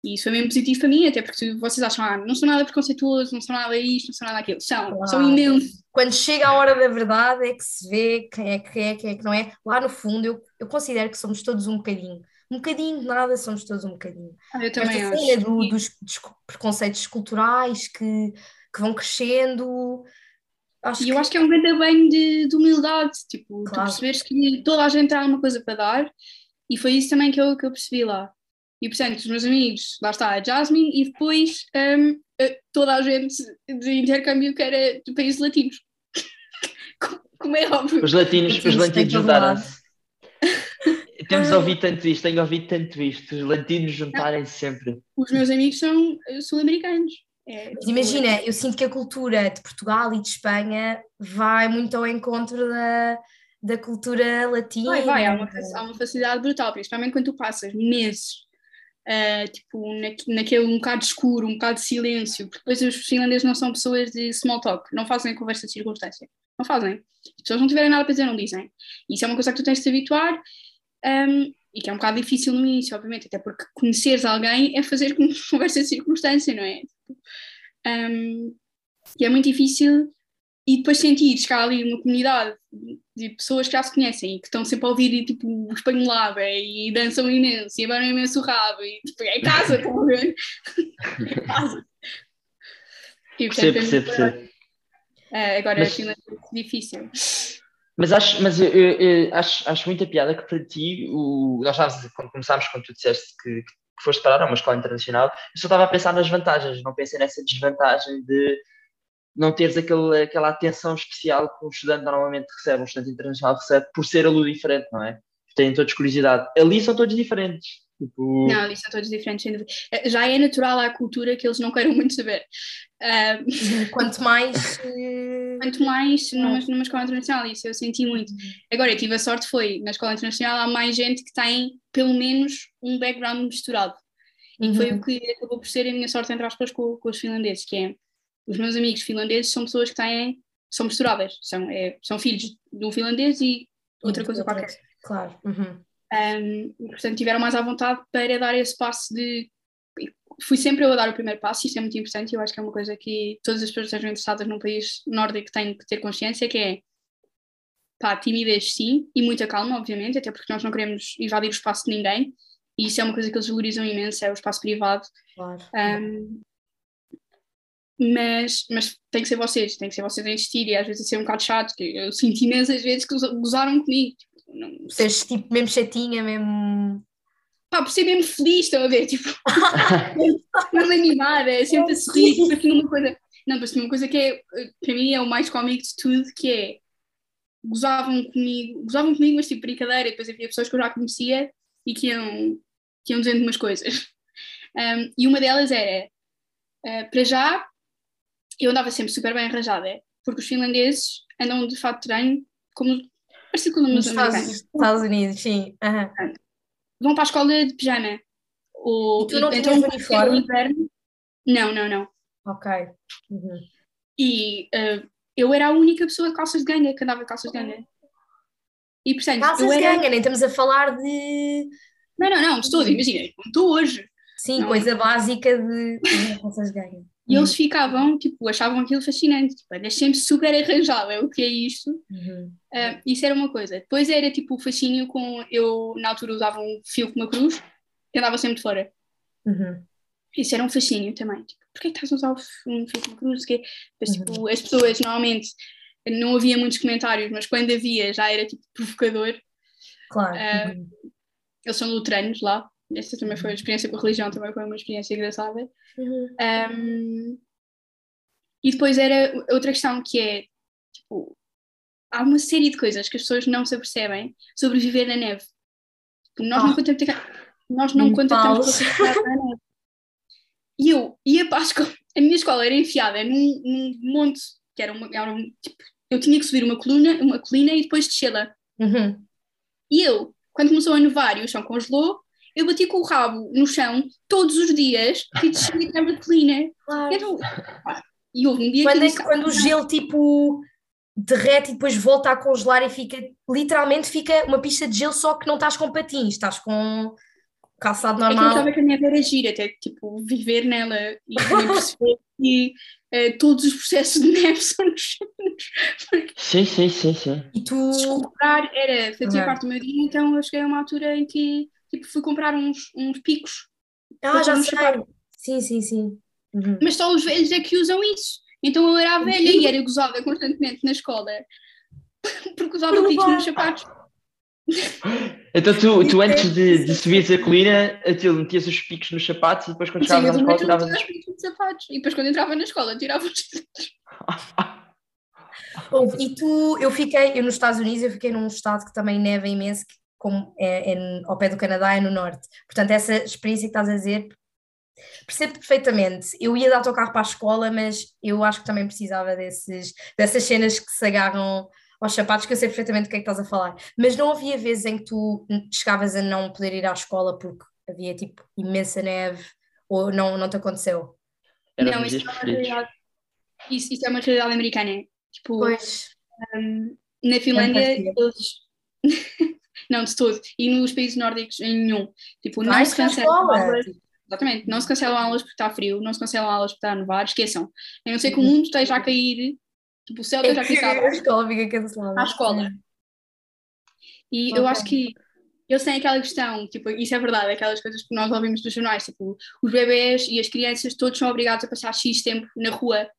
E isso foi mesmo positivo para mim, até porque vocês acham, ah, não sou nada preconceituoso, não sou nada isto, não sou nada aquilo. São, Uau. são imensos. Quando chega a hora da verdade é que se vê quem é que é, quem é que não é. Lá no fundo, eu, eu considero que somos todos um bocadinho. Um bocadinho de nada, somos todos um bocadinho. Ah, eu também Esta acho. Do, dos, dos, preconceitos culturais que, que vão crescendo. Acho e eu acho que é um grande banho de, de humildade, tipo, claro. tu perceberes que toda a gente tem alguma coisa para dar, e foi isso também que eu, que eu percebi lá. E portanto, os meus amigos, lá está a Jasmine, e depois um, toda a gente de intercâmbio que era de países latinos. Como é óbvio. Os latinos, os latinos juntaram-se. Temos ouvido tanto isto, tenho ouvido tanto isto, os latinos juntarem-se sempre. Os meus amigos são sul-americanos. É, imagina, eu sinto que a cultura de Portugal e de Espanha vai muito ao encontro da, da cultura latina. Vai, vai, há uma, há uma facilidade brutal, principalmente quando tu passas meses uh, tipo, na, naquele um bocado escuro, um bocado de silêncio, porque depois os finlandeses não são pessoas de small talk, não fazem conversa de circunstância, não fazem. As pessoas não tiverem nada para dizer, não dizem. Isso é uma coisa que tu tens de te habituar um, e que é um bocado difícil no início, obviamente, até porque conheceres alguém é fazer conversa de circunstância, não é? Um, e é muito difícil e depois sentires que há ali uma comunidade de pessoas que já se conhecem e que estão sempre a ouvir tipo espanholada e dançam imenso e abanam imenso o rabo e tipo, é casa, estão a ver? é casa. E, portanto, percebo, percebo, percebo. Uh, agora mas, aquilo é difícil. Mas acho, mas eu, eu, eu, acho, acho muita piada que para ti, o, nós estávamos, quando começámos, quando tu disseste que, que foste parar a uma escola internacional, eu só estava a pensar nas vantagens, não pensei nessa desvantagem de não teres aquele, aquela atenção especial que um estudante normalmente recebe, um estudante internacional recebe, por ser aluno diferente, não é? Têm todos curiosidade. Ali são todos diferentes. Tipo... Não, eles são todos diferentes. sem dúvida. Eh, Já é natural à cultura que eles não queiram muito saber. Ah, Quanto mais. eh, quanto mais numa, numa escola internacional, isso eu senti muito. Agora, eu tive a sorte, foi na escola internacional há mais gente que tem pelo menos um background misturado. E foi Uhum. o que acabou por ser a minha sorte, entre aspas, com, com os finlandeses, que é, os meus amigos finlandeses são pessoas que têm, são misturáveis, são, é, são filhos de um finlandês e outra coisa qualquer. Claro. uhum. Um, portanto, tiveram mais à vontade para dar esse passo de. Fui sempre eu a dar o primeiro passo, isto é muito importante, e eu acho que é uma coisa que todas as pessoas que estejam interessadas num país nórdico têm que ter consciência, que é pá, timidez sim, e muita calma, obviamente, até porque nós não queremos invadir o espaço de ninguém, e isso é uma coisa que eles valorizam imenso, é o espaço privado. Claro. Um, mas, mas tem que ser vocês, tem que ser vocês a insistir, e às vezes a ser um bocado chato, que eu sinto imensas vezes que goza- gozaram comigo. Tipo, não, Vocês, tipo, mesmo chatinha, mesmo. pá, por ser mesmo feliz, estão a ver, tipo, mesmo animada, é sempre a sorrir, tinha uma coisa, não, tinha uma coisa que é, para mim é o mais cómico de tudo, que é, gozavam comigo, gozavam comigo, mas tipo brincadeira, e depois havia pessoas que eu já conhecia e que iam, que iam dizendo umas coisas. Um, e uma delas era, eh, para já, eu andava sempre super bem arranjada, porque os finlandeses andam de fato de treino, como, parecido com os Nos americanos Estados, Estados Unidos, sim. aham. vão para a escola de pijama. Ou, E tu não então, quando uniforme? o inverno- Não, não, não. Ok. Uhum. E eh, eu era a única pessoa de calças de ganga que andava de calças de ganga. E portanto, Calças eu de era. ganga, nem estamos a falar de. Não, não, não, estou, imagina, como estou hoje. Sim, Não. coisa básica de. de calças de ganga. E eles ficavam, tipo, achavam aquilo fascinante. Tipo, andas sempre super arranjada, o que é isto? Uhum. Ah, isso era uma coisa. Depois era tipo o fascínio com. Eu, na altura, usava um fio com uma cruz e andava sempre de fora. Uhum. Isso era um fascínio também. Tipo, porquê que estás a usar um fio com uma cruz? Que Uhum. tipo, as pessoas, normalmente, não havia muitos comentários, mas quando havia já era tipo provocador. Claro. Uhum. Eles são luteranos lá. Esta também foi a experiência com a religião, também foi uma experiência engraçada. Uhum. Um, e depois era outra questão que é, tipo, há uma série de coisas que as pessoas não se apercebem sobre viver na neve. Nós Ah. não contactamos, nós não Nem contactamos com a neve. E eu ia para a escola, a minha escola era enfiada num, num monte, que era uma, era um, tipo, eu tinha que subir uma coluna, uma colina e depois descê-la. Uhum. E eu, quando começou a nevar e o chão congelou, eu bati com o rabo no chão todos os dias e desci a colina. Claro. Então, e houve um dia Quando, que é eu que- disse, quando o gelo tipo derrete e depois volta a congelar e fica literalmente fica uma pista de gelo, só que não estás com patins, estás com calçado é que eu normal. achava que a neve era gira, até tipo, viver nela e perceber que eh, todos os processos de neve são. Porque Sim, sim, sim, sim. E tu. comprar era, fazia Uhum. parte do meu dia, então eu cheguei a uma altura em que tipo, fui comprar uns, uns picos, Ah, já sei. sapato. Sim, sim, sim. Uhum. mas só os velhos é que usam isso. Então eu era a velha e era gozada constantemente na escola porque usava Por picos nos sapatos. Então tu, tu antes de, de subires a colina, aquilo, metias os picos nos sapatos e depois quando chegavas à escola tiravas os os picos nos sapatos. E depois quando entrava na escola tirava os Houve, E tu, eu fiquei, eu nos Estados Unidos, eu fiquei num estado que também neva imenso, que como é, é ao pé do Canadá, é no norte. Portanto, essa experiência que estás a dizer, percebo perfeitamente. Eu ia de autocarro para a escola, mas eu acho que também precisava desses, dessas cenas que se agarram aos sapatos, que eu sei perfeitamente do que é que estás a falar. Mas não havia vezes em que tu chegavas a não poder ir à escola porque havia tipo imensa neve, ou não, não te aconteceu? Eram Não, isso é uma realidade. Isso, isso é uma realidade americana. Tipo, Pois. um, na Finlândia, eles. não, de todo. E nos países nórdicos, em nenhum. Tipo, não se cancelam aulas. Exatamente, não se cancelam aulas porque está frio, não se cancelam aulas porque está a nevar, esqueçam. A não ser que o mundo esteja a cair, tipo, o céu esteja a cair a escola fica cancelada. À escola. E Ok. eu acho que eles têm aquela questão, tipo, isso é verdade, aquelas coisas que nós ouvimos dos jornais, tipo, os bebés e as crianças todos são obrigados a passar X tempo na rua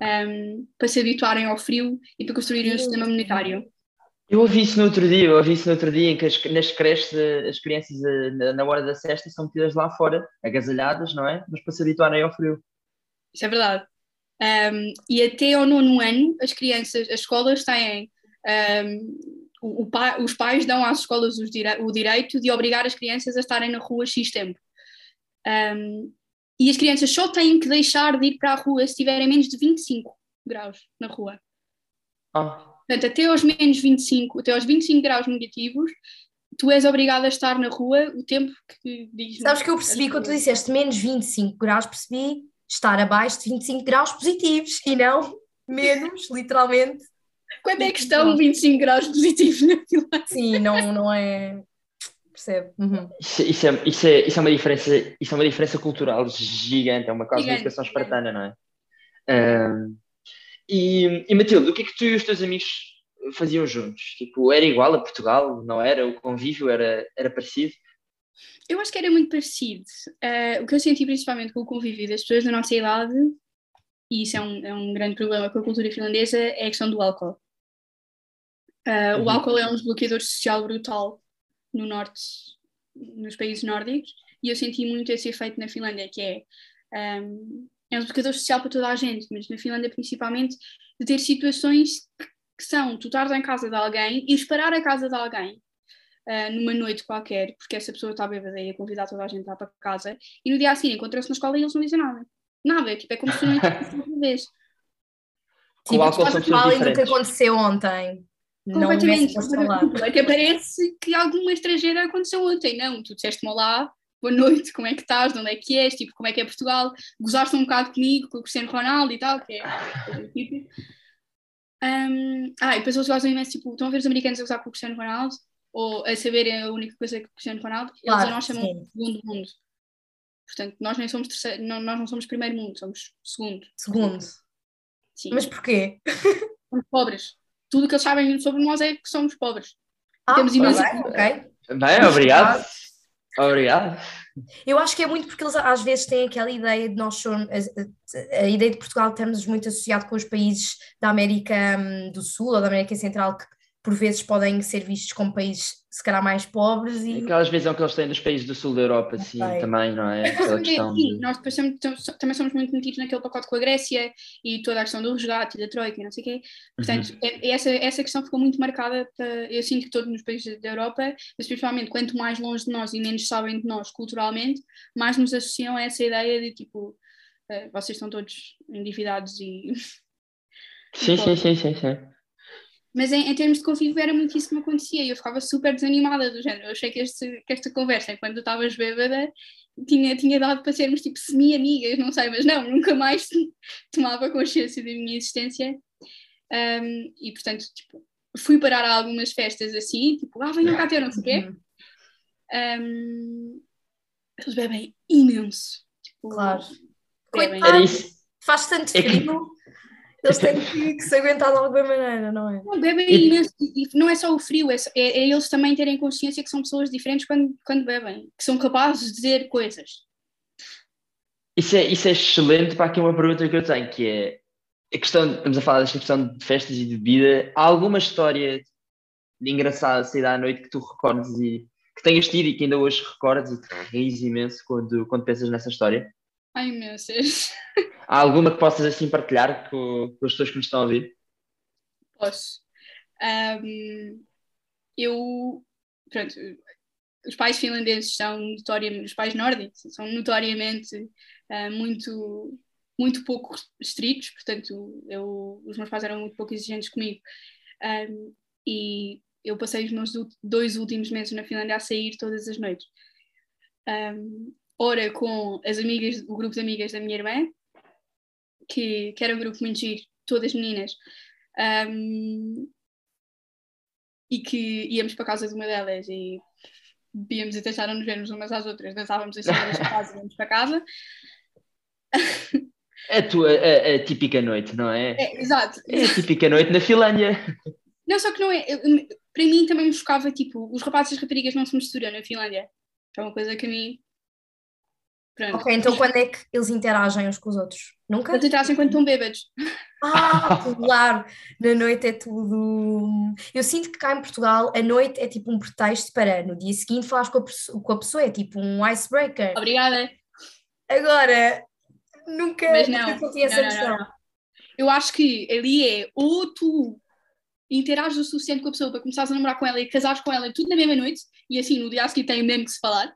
um, para se habituarem ao frio e para construírem um sistema imunitário. Eu ouvi isso no outro dia, eu ouvi isso no outro dia em que as- nas creches eh, as crianças eh, na, hora da cesta são metidas lá fora, agasalhadas, não é? Mas para se habituarem ao frio. Isso é verdade. Um, e até ao nono ano, as crianças, as escolas têm um, o, o pai, os pais dão às escolas dire, o direito de obrigar as crianças a estarem na rua X tempo. Um, e as crianças só têm que deixar de ir para a rua se tiverem menos de 25 graus na rua. Ah. Portanto, até aos menos 25, até aos 25 graus negativos, tu és obrigado a estar na rua o tempo que diz. Sabes que eu percebi quando tu disseste menos 25 graus, percebi estar abaixo de 25 graus positivos e não menos, literalmente. Quando é que estão 25 graus positivos na fila? Sim, não, não é. Percebe? Uhum. Isso, isso, é, isso, é, isso, é uma diferença, isso é uma diferença cultural gigante, é uma causa de educação espartana, não é? Um, e, e Matilde, o que é que tu e os teus amigos faziam juntos? Tipo, era igual a Portugal? Não era? O convívio era, era parecido? Eu acho que era muito parecido. Uh, o que eu senti principalmente com o convívio das pessoas da nossa idade, e isso é um, é um grande problema com a cultura finlandesa, é a questão do álcool. Uh, uhum. O álcool é um desbloqueador social brutal no norte, nos países nórdicos, e eu senti muito esse efeito na Finlândia, que é um, é um desbloqueador social para toda a gente, mas na Finlândia principalmente, de ter situações que, são, tu estares em casa de alguém e esperar a casa de alguém uh, numa noite qualquer, porque essa pessoa está bêbada e a convidar toda a gente lá para casa, e no dia a seguir encontram-se na escola e eles não dizem nada. Nada, tipo, é como se não tivesse uma vez. Tipo, tu mal do que aconteceu ontem. Completamente. Não Até parece que alguma estrangeira aconteceu ontem. Não, tu disseste-me olá, boa noite, como é que estás, de onde é que és, tipo, como é que é Portugal, gozaste um bocado comigo, com o Cristiano Ronaldo e tal, que é tipo. Um, ah, e depois eles gozam imenso, tipo, estão a ver os americanos a gozar com o Cristiano Ronaldo, ou a saberem a única coisa que o Cristiano Ronaldo, claro, eles a nós chamam de segundo mundo. Portanto, nós nem somos terceiro, não, nós não somos primeiro mundo, somos segundo. Segundo. Sim. Mas porquê? Somos pobres tudo o que eles sabem sobre nós é que somos pobres. Ah, Temos imenso. Bem, ok. Bem, obrigado. Obrigado. Eu acho que é muito porque eles às vezes têm aquela ideia de nós somos a, a, ideia de Portugal estamos muito associado com os países da América hum, do Sul ou da América Central que por vezes podem ser vistos como países se calhar mais pobres e... Aquelas visão que eles têm dos países do sul da Europa, sim, também, não é? Sim, de... nós depois também, somos muito metidos naquele pacote com a Grécia e toda a questão do resgate e da Troika e não sei o quê. Portanto, uhum. É, essa, essa questão ficou muito marcada, para, eu sinto que todos nos países da Europa, mas principalmente quanto mais longe de nós e menos sabem de nós culturalmente, mais nos associam a essa ideia de tipo, uh, vocês estão todos endividados e... Sim, sim, sim, sim, sim. Mas em, em, termos de convívio era muito isso que me acontecia e eu ficava super desanimada do género. Eu achei que, este, que esta conversa, quando tu estavas bêbada, tinha, tinha dado para sermos tipo semi-amigas, não sei, mas não, nunca mais tomava consciência da minha existência. Um, e portanto, tipo, fui parar a algumas festas assim, tipo, ah, venham cá ter, não sei o quê. Um, eles bebem imenso. Tipo, claro. Bebem. Coitado, faz tanto é frio. Eles têm que, que, se aguentar de alguma maneira, não é? Não, bebem imenso. E não é só o frio, é, é, é, eles também terem consciência que são pessoas diferentes quando, quando bebem, que são capazes de dizer coisas. Isso é, isso é excelente para aqui uma pergunta que eu tenho, que é a questão, estamos a falar desta questão de festas e de bebida, há alguma história engraçada sair à noite que tu recordes e que tenhas tido e que ainda hoje recordes e te rires imenso quando, quando pensas nessa história? Meu Deus. Há alguma que possas assim partilhar com, com as pessoas que nos estão a ouvir? Posso. Um, eu, pronto, os pais finlandeses são notoriamente, os pais nórdicos são notoriamente uh, muito, muito pouco estritos, portanto, eu, os meus pais eram muito pouco exigentes comigo. Um, e eu passei os meus dois últimos meses na Finlândia a sair todas as noites. Um, ora com as amigas, o grupo de amigas da minha irmã, que, que era um grupo muito giro, todas meninas, um, e que íamos para a casa de uma delas e bebíamos e deixaram-nos vermos umas às outras, dançávamos assim nas casas e íamos para casa. É a tua a, a, típica noite, não é? é? Exato. É a típica noite na Finlândia. Não, só que não é. Eu, para mim também me chocava, tipo, os rapazes e as raparigas não se misturam na Finlândia. É uma coisa que a mim Pronto. Ok, então quando é que eles interagem uns com os outros? Nunca? Eles interagem quando estão bêbados. Ah, claro! Na noite é tudo. Eu sinto que cá em Portugal a noite é tipo um pretexto para no dia seguinte falar com a, com a pessoa, é tipo um icebreaker. Obrigada. Agora, nunca, Mas não, nunca essa Eu acho que ali é ou tu interages o suficiente com a pessoa para começares a namorar com ela e casares com ela tudo na mesma noite, e assim no dia a seguir tem mesmo que se falar.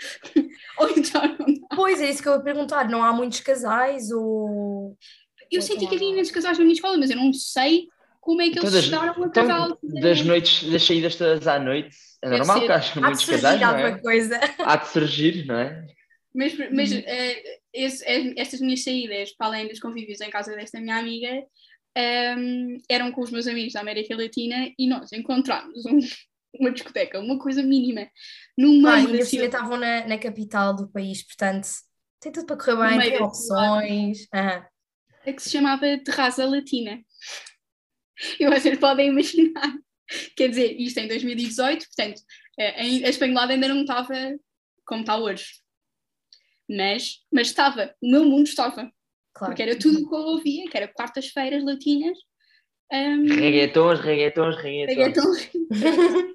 ou então não dá. Pois é, isso que eu ia perguntar. Não há muitos casais ou. Eu senti que havia imensos casais na minha escola, mas eu não sei como é que eles Então, chegaram a Então, casal. das noites, das saídas todas à noite, é Deve normal ser. que haja Há de muitos surgir casais, não alguma é? coisa. Há de surgir, não é? Mas, mas Uhum. eh, esse- eh, estas minhas saídas, para além dos convívios em casa desta minha amiga, ehm, eram com os meus amigos da América Latina e nós encontramos um- uma discoteca, uma coisa mínima, no meio Ah, da ainda cidade. estavam na, na capital do país, portanto, tem tudo para correr bem, tem opções. Aham. a que se chamava Terraza Latina. E vocês podem imaginar. Quer dizer, isto em 2018, portanto, eh, em- a espanholada ainda não estava como está hoje. Mas, mas estava, o meu mundo estava, Claro. porque era tudo o que eu ouvia, que era quartas-feiras latinas. ehm, Reggaetons, reggaetons, reggaetons. reggaeton.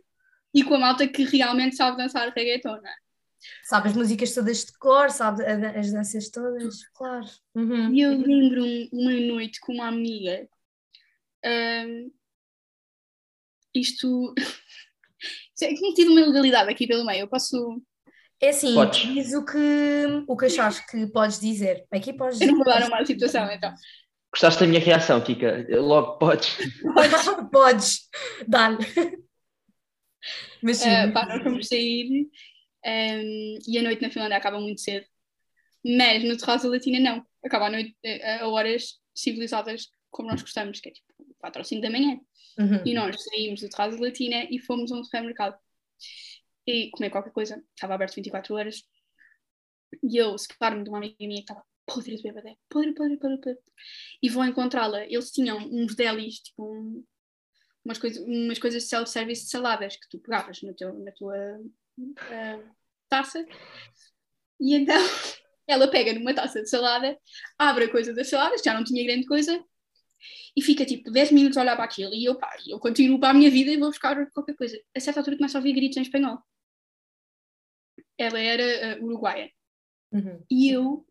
e com a malta que realmente sabe dançar reggaeton, não é? Sabe as músicas todas de cor, sabe as danças todas, claro. Uhum. E eu lembro-me uma noite com uma amiga. ahm, isto. É que metido uma ilegalidade aqui pelo meio. Eu posso. É assim, Podes. diz o que, o que achares que podes dizer. Aqui podes Eu não vou dar uma situação, então. Gostaste da minha reação, Kika? Logo podes. podes, dá-lhe. Mas sim. Ah, pá, nós vamos sair ahm, e a noite na Finlândia acaba muito cedo. Mas no Terraça Latina não. Acaba a noite a, a horas civilizadas como nós gostamos, que é tipo 4 ou 5 da manhã. Uhum. E nós saímos do Terraça Latina e fomos a um supermercado. E comer qualquer coisa. Estava aberto 24 horas. E eu separo-me de uma amiga minha que estava podre de bêbada. Podre, podre, podre, podre. E vou encontrá-la. Eles tinham uns delis, tipo um- umas, coisa, umas coisas de self-service de saladas que tu pegavas no teu, na tua ah, taça. E então ela pega numa taça de salada, abre a coisa das saladas, já não tinha grande coisa, e fica tipo 10 minutos a olhar para aquilo. E eu, pá, eu continuo para a minha vida e vou buscar qualquer coisa. A certa altura começo a ouvir gritos em espanhol. Ela era ah, uruguaia. Uhum. E eu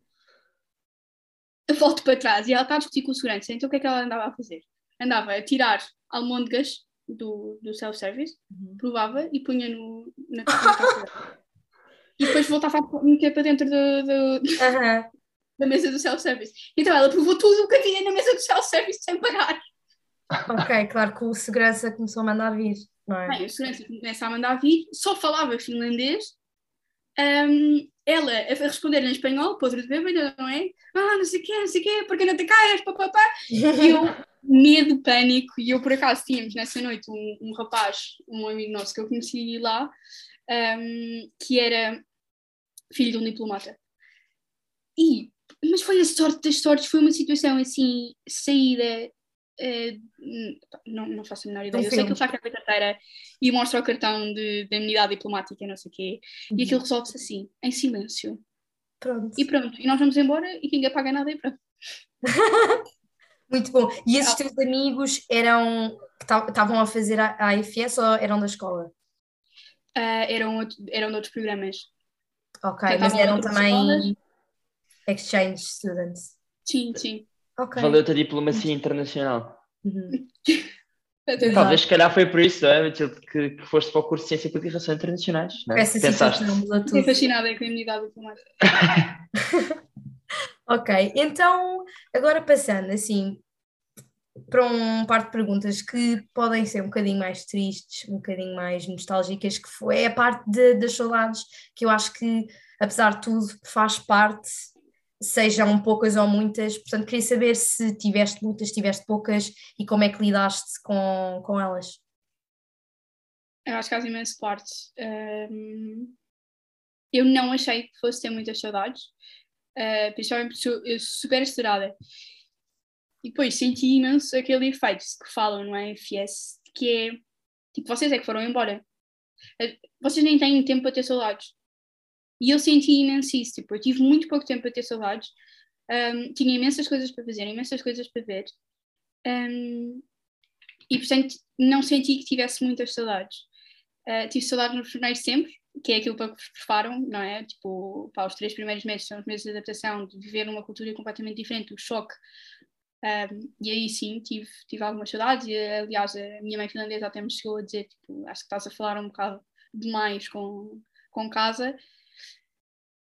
volto para trás e ela está a discutir com o segurança. Então o que é que ela andava a fazer? Andava a tirar almôndegas do, do self-service, Uhum. provava e punha no, na. E depois voltava a meter para dentro do- do- Aham. da mesa do self-service. Então ela provou tudo o que havia na mesa do self-service sem parar. Ok, claro que o segurança começou a mandar vir, não é? Bem, o segurança começa a mandar vir, só falava finlandês. Ahm, ela a responder em espanhol, podre de bêbada, não é? Ah, não sei o quê, não sei o quê, porque não te caias, papapá. E eu, medo, pânico, e eu por acaso tínhamos nessa noite um, um rapaz, um amigo nosso que eu conheci lá, ahm, que era filho de um diplomata. E, mas foi a sorte das sortes, foi uma situação assim, saída. Eh, não, não faço a menor ideia. Um eu sei que filme. ele saca a carteira e mostra o cartão de, de imunidade diplomática, não sei o quê, e aquilo resolve-se assim, em silêncio. Pronto. E pronto, e nós vamos embora e ninguém paga nada e pronto. Muito bom. E esses teus amigos eram que estavam a fazer a AFS ou eram da escola? Ah, eram, outro- eram de outros programas. Ok, mas eram também exchange students. Sim, sim. Ok. Valeu-te a diplomacia internacional. Uhum. Talvez, se calhar, foi por isso, não é, Matilde, que, que foste para o curso de Ciência Política e Relações Internacionais. Não é? Essa Fiquei Pensaste. tudo. fascinada com a imunidade diplomática. Ok, então agora passando assim para um par de perguntas que podem ser um bocadinho mais tristes, um bocadinho mais nostálgicas, que foi a parte de- das saudades, que eu acho que, apesar de tudo, faz parte, sejam poucas ou muitas. Portanto, queria saber se tiveste muitas, tiveste poucas e como é que lidaste com, com elas. Eu acho que faz imenso parte. Ahm, eu não achei que fosse ter muitas saudades, ah, principalmente porque eu sou super estudada. E depois senti imenso aquele efeito que falam no AFS, que é tipo, vocês é que foram embora. Ah, Vocês nem têm tempo para ter saudades. E eu senti imenso isso, tipo, eu tive muito pouco tempo para ter saudades, ahm, tinha imensas coisas para fazer, imensas coisas para ver. Ahm, e portanto não senti que tivesse muitas saudades. Uh, tive saudades nos primeiros tempos, que é aquilo para que preparam, não é? Tipo, os três primeiros meses são os meses de adaptação, de viver numa cultura completamente diferente, o choque Um, e aí sim, tive, tive algumas saudades, e aliás, a minha mãe finlandesa até me chegou a dizer, tipo, acho que estás a falar um bocado demais com, com casa,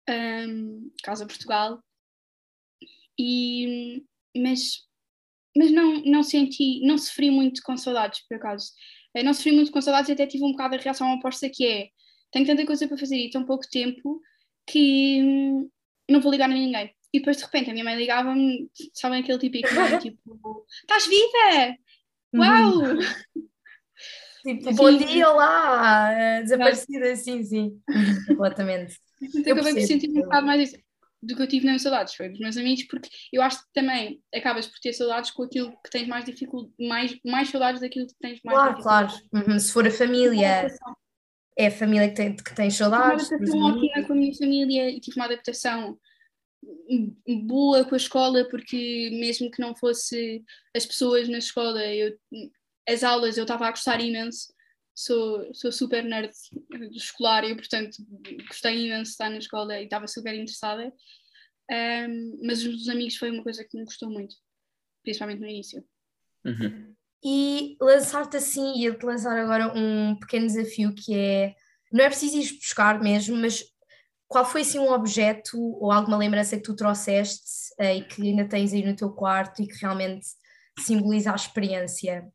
um, Casa Portugal, e, mas, mas não, não senti, não sofri muito com saudades, por acaso. Eh, não sofri muito com saudades e até tive um bocado a reação oposta que é, tenho tanta coisa para fazer e tão pouco tempo que hum, não vou ligar a ninguém. E depois de repente a minha mãe ligava-me, sabem aquele típico, é? tipo, estás viva? Uau! Uhum. Tipo, bom dia, olá, eh, desaparecida, sim, sim, completamente. Eu acabei por sentir um bocado mais isso do que eu tive nas saudades, foi dos meus amigos, porque eu acho que também acabas por ter saudades com aquilo que tens mais dificuldade, mais, mais saudades daquilo que tens mais Claro, claro. Uhum. Se for a família, é a família que, tem, que tens saudades. Tive uma adaptação ótima com a minha família e tive uma adaptação boa com a escola, porque mesmo que não fosse as pessoas na escola, eu, as aulas eu estava a gostar imenso. Sou, sou super nerd escolar e, portanto, gostei imenso de estar na escola e estava super interessada. Um, mas os amigos foi uma coisa que me gostou muito, principalmente no início. Uhum. E lançar-te assim, e te lançar agora um pequeno desafio que é: não é preciso ir buscar mesmo, mas qual foi assim um objeto ou alguma lembrança que tu trouxeste eh, e que ainda tens aí no teu quarto e que realmente simboliza a experiência?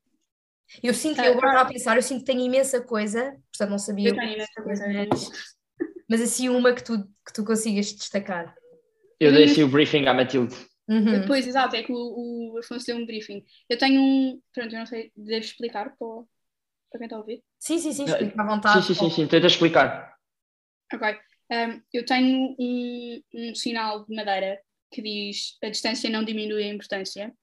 Eu sinto que eu agora estava a pensar, eu sinto que tenho imensa coisa, portanto não sabia. Eu tenho imensa coisa. Mas, mas assim uma que tu, que tu consigas destacar. Eu dei assim o briefing à Matilde. Uhum. Pois, exato, é que o, o Afonso deu um briefing. Eu tenho um. Pronto, eu não sei, devo explicar para, para quem está a ouvir? Sim, sim, sim, explica à vontade. Sim, sim, sim, sim, tenta explicar. Ok. Um, eu tenho um, um sinal de madeira que diz a distância não diminui a importância,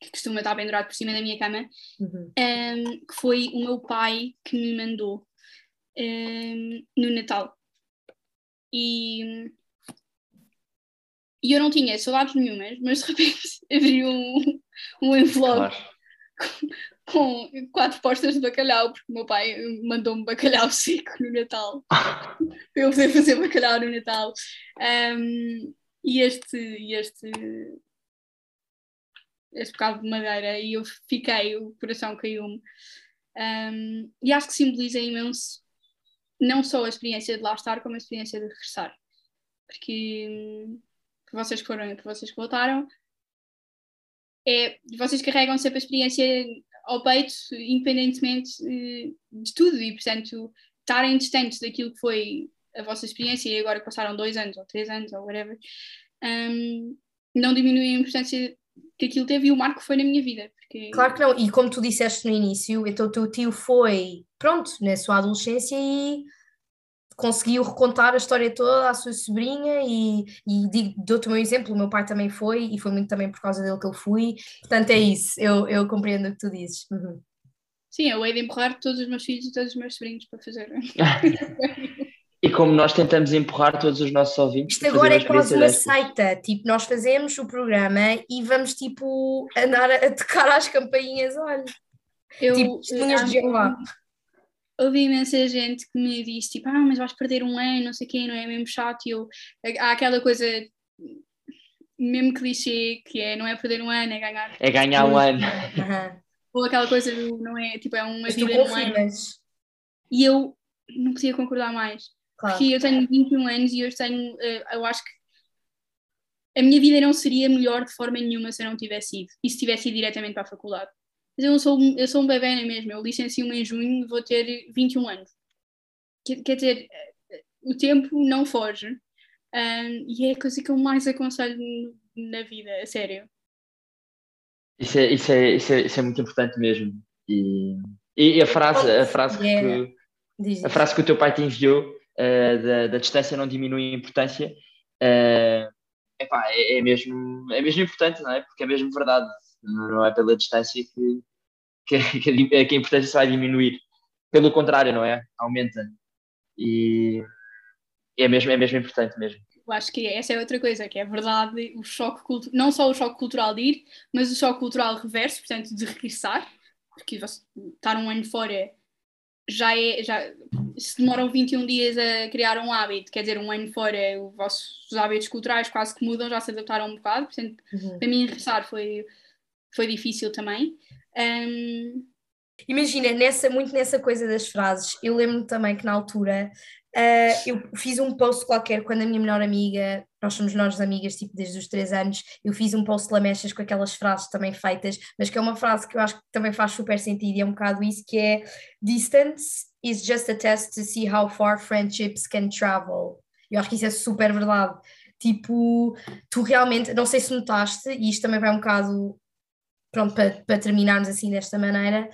que costuma estar pendurado por cima da minha cama, uhum. um, que foi o meu pai que me mandou no Natal. E, e eu não tinha saudades nenhumas, mas de repente abri um, um envelope claro com quatro postas de bacalhau, porque o meu pai mandou-me bacalhau seco no Natal. para eu poder fazer bacalhau no Natal. Um, e este, este, este bocado de madeira, e eu fiquei, o coração caiu-me. Um, e acho que simboliza imenso não só a experiência de lá estar, como a experiência de regressar. Porque vocês que foram e para vocês que voltaram, é, vocês carregam sempre a experiência ao peito, independentemente eh, de tudo, e portanto estarem distantes daquilo que foi a vossa experiência e agora passaram dois anos ou três anos ou whatever, um, não diminui a importância que aquilo teve e o marco foi na minha vida. Porque... Claro que não, e como tu disseste no início, então o teu tio foi, pronto, na sua adolescência e conseguiu recontar a história toda à sua sobrinha e, e dou-te o meu exemplo, o meu pai também foi e foi muito também por causa dele que eu fui, portanto é isso, eu, eu compreendo o que tu dizes. Uhum. Sim, eu hei de empurrar todos os meus filhos e todos os meus sobrinhos para fazer. como nós tentamos empurrar todos os nossos ouvintes. Isto agora é quase uma seita, tipo, nós fazemos o programa e vamos tipo andar a tocar às campainhas, olha. Eu, tipo, testemunhas de Jeová ouvi imensa gente que me disse tipo, ah, mas vais perder um ano, não sei o quê, não é mesmo chato. E eu, há aquela coisa mesmo clichê que é não é perder um ano, é ganhar. É ganhar um ano. Ou aquela coisa do não é tipo, é uma vida num ano. E eu não podia concordar mais. Claro. Porque eu tenho 21 anos e hoje tenho, eh, eu acho que a minha vida não seria melhor de forma nenhuma se eu não tivesse ido. E se tivesse ido diretamente para a faculdade. Mas eu, não sou, eu sou um bebê não é mesmo, eu licencio-me em junho, vou ter 21 anos. Quer, quer dizer, o tempo não foge. Um, e é a coisa que eu mais aconselho na vida, a sério. Isso é, isso é, isso é, isso é muito importante mesmo. E, e a frase, a frase que, a frase que o teu pai te enviou uh, da, da distância não diminui a importância uh, epá, é, é, mesmo, é mesmo importante, não é? Porque é mesmo verdade. Não é pela distância que, que, que, a, que a importância vai diminuir. Pelo contrário, não é? Aumenta. E é mesmo, é mesmo importante mesmo. Eu acho que essa é outra coisa, que é verdade, o choque cultural, não só o choque cultural de ir, mas o choque cultural reverso, portanto, de regressar, porque estar um ano fora já é, já, se demoram 21 dias a criar um hábito, quer dizer, um ano fora, os vossos hábitos culturais quase que mudam, já se adaptaram um bocado, portanto, uhum. para mim regressar foi, foi difícil também. Um... Imagina, nessa, muito nessa coisa das frases, eu lembro-me também que na altura Uh, eu fiz um post qualquer quando a minha melhor amiga, nós somos melhores amigas tipo desde os três anos, eu fiz um post lamechas com aquelas frases também feitas, mas que é uma frase que eu acho que também faz super sentido e é um bocado isso que é distance is just a test to see how far friendships can travel. Eu acho que isso é super verdade. Tipo, tu realmente, não sei se notaste, e isto também vai um bocado pronto, para, para terminarmos assim desta maneira,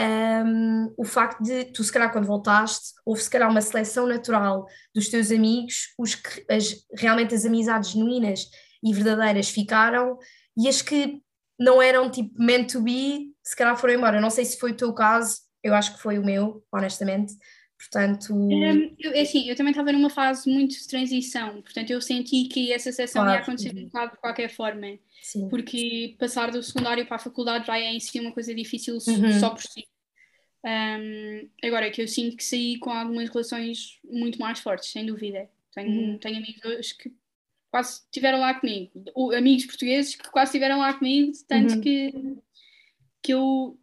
um, o facto de tu, se calhar, quando voltaste, houve se calhar uma seleção natural dos teus amigos, os que as, realmente as amizades genuínas e verdadeiras ficaram, e as que não eram tipo meant to be, se calhar foram embora. Não sei se foi o teu caso, eu acho que foi o meu, honestamente. Portanto. Um, eu, é assim, eu também estava numa fase muito de transição, portanto, eu senti que essa seleção claro. ia acontecer de qualquer forma. Sim. Porque passar do secundário para a faculdade já é em si uma coisa difícil uhum. só por si. Um, agora é que eu sinto que saí com algumas relações muito mais fortes, sem dúvida. Tenho, uhum. tenho amigos que quase estiveram lá comigo, ou amigos portugueses que quase estiveram lá comigo, tanto uhum. que, que, eu,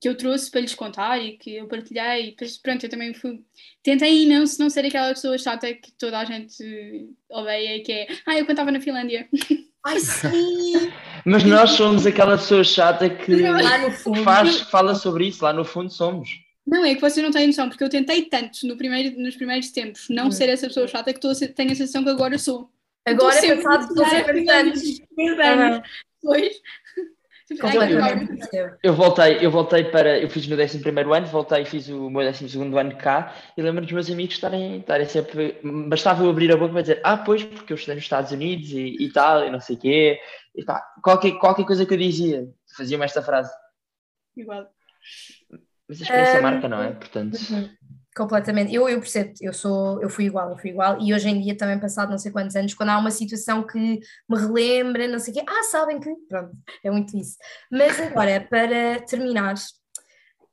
que eu trouxe para lhes contar e que eu partilhei. Depois, pronto, eu também fui. Tentei não, não ser aquela pessoa chata que toda a gente odeia, que é ah, eu cantava na Finlândia. Ai, sim! Mas nós somos aquela pessoa chata que faz, fala sobre isso, lá no fundo somos. Não, é que vocês não têm noção, porque eu tentei tanto no primeiro, nos primeiros tempos não hum. ser essa pessoa chata que tô, tenho a sensação que agora sou. Agora é passado por 50 anos. anos. Pois. Eu voltei, eu voltei para. Eu fiz o meu 11 ano, voltei e fiz o meu 12 ano cá e lembro dos meus amigos estarem, estarem sempre. Bastava eu abrir a boca para dizer, ah, pois, porque eu estudei nos Estados Unidos e, e tal, e não sei o quê. E pá, qualquer, qualquer coisa que eu dizia, fazia-me esta frase. Igual. Mas a experiência um, marca, não é? Portanto. Completamente. Eu, eu percebo, eu sou, eu fui igual, eu fui igual, e hoje em dia também passado não sei quantos anos, quando há uma situação que me relembra, não sei o quê, ah, sabem que, pronto, é muito isso. Mas agora, para terminar,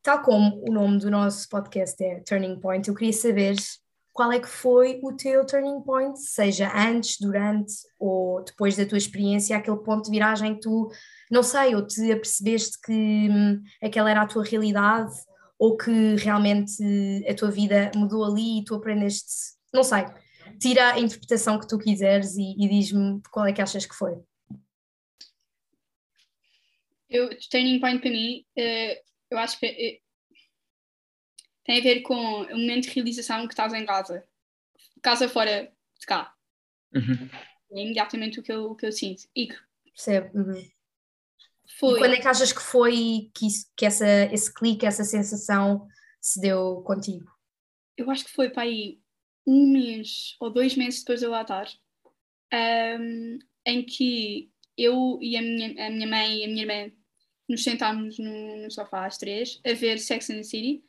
tal como o nome do nosso podcast é Turning Point, eu queria saber qual é que foi o teu turning point, seja antes, durante ou depois da tua experiência, aquele ponto de viragem que tu, não sei, ou te apercebeste que hum, aquela era a tua realidade, ou que realmente a tua vida mudou ali e tu aprendeste, não sei, tira a interpretação que tu quiseres e, e diz-me qual é que achas que foi. Eu, turning point para mim, uh, eu acho que uh, tem a ver com o momento de realização que estás em casa, casa fora de cá. Uhum. É imediatamente o que eu, o que eu sinto. E Percebo. Uhum. Foi. E quando é que achas que foi que, isso, que essa, esse clique, essa sensação se deu contigo? Eu acho que foi para aí um mês ou dois meses depois de eu lá estar, um, em que eu e a minha, a minha mãe e a minha irmã nos sentámos no, no sofá às três a ver Sex and the City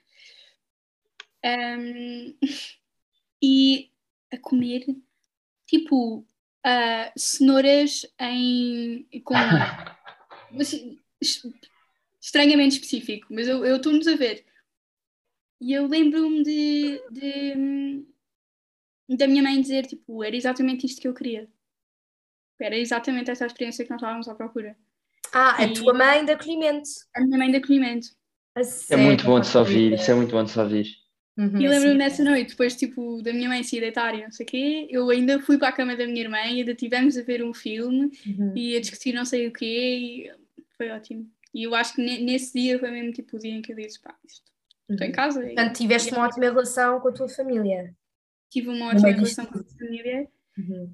um, e a comer tipo uh, cenouras em, com estranhamente específico, mas eu estou-nos a ver. E eu lembro-me de, de, da minha mãe dizer, tipo, era exatamente isto que eu queria. Era exatamente essa experiência que nós estávamos à procura. Ah, e a tua mãe de acolhimento. A minha mãe de acolhimento. É muito bom de se ouvir, isso é muito bom de se ouvir. Uhum, e lembro-me nessa noite, depois tipo, da minha mãe se ir deitar e não sei o quê, eu ainda fui para a cama da minha irmã e ainda tivemos a ver um filme uhum. e a discutir não sei o quê e foi ótimo. E eu acho que nesse dia foi mesmo tipo o dia em que eu disse, pá, isto, estou em uhum. casa. Portanto, tiveste uma ótima relação com a tua família. Tive uma ótima relação com a minha família, uhum.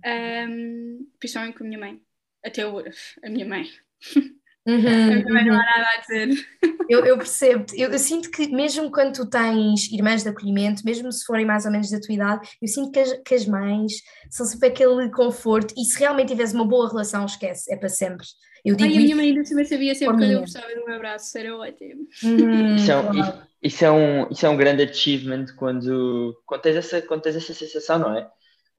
um, principalmente com a minha mãe. Até hoje, a minha mãe. Uhum, também não há nada a dizer. Eu, eu percebo, eu, eu, sinto que mesmo quando tu tens irmãs de acolhimento, mesmo se forem mais ou menos da tua idade, eu sinto que as, que as mães são sempre aquele conforto e se realmente tiveres uma boa relação, esquece, é para sempre. Eu digo Ai, a minha mãe ainda sabia sempre quando eu gostava de um abraço, era ótimo. Uhum, isso, é um, isso, é um, isso é um grande achievement quando, quando, tens, essa, quando tens essa sensação, não é?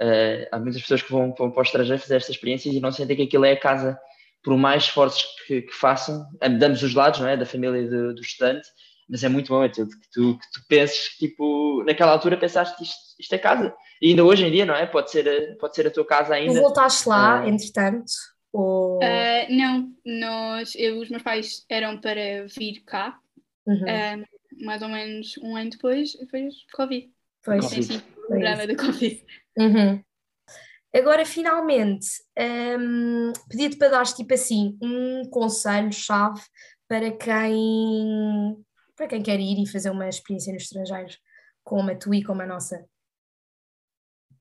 Uh, há muitas pessoas que vão, vão para o estrangeiro fazer estas experiências e não sentem que aquilo é a casa por mais esforços que, que façam, damos os lados, não é, da família do, do estudante, mas é muito bom, Matilde, que tu, que tu penses, tipo, naquela altura pensaste isto, isto é casa. E ainda hoje em dia, não é? Pode ser, pode ser a tua casa ainda. Tu voltaste lá, uh, entretanto? Ou... Uh, não, nós, eu, os meus pais eram para vir cá, uhum. uh, mais ou menos um ano depois, depois Covid. Pois. Sim, sim, o programa do Covid. Uhum. Agora, finalmente, um, pedi-te para dar tipo assim, um conselho-chave para quem, para quem quer ir e fazer uma experiência no estrangeiro, como a tua e como a nossa.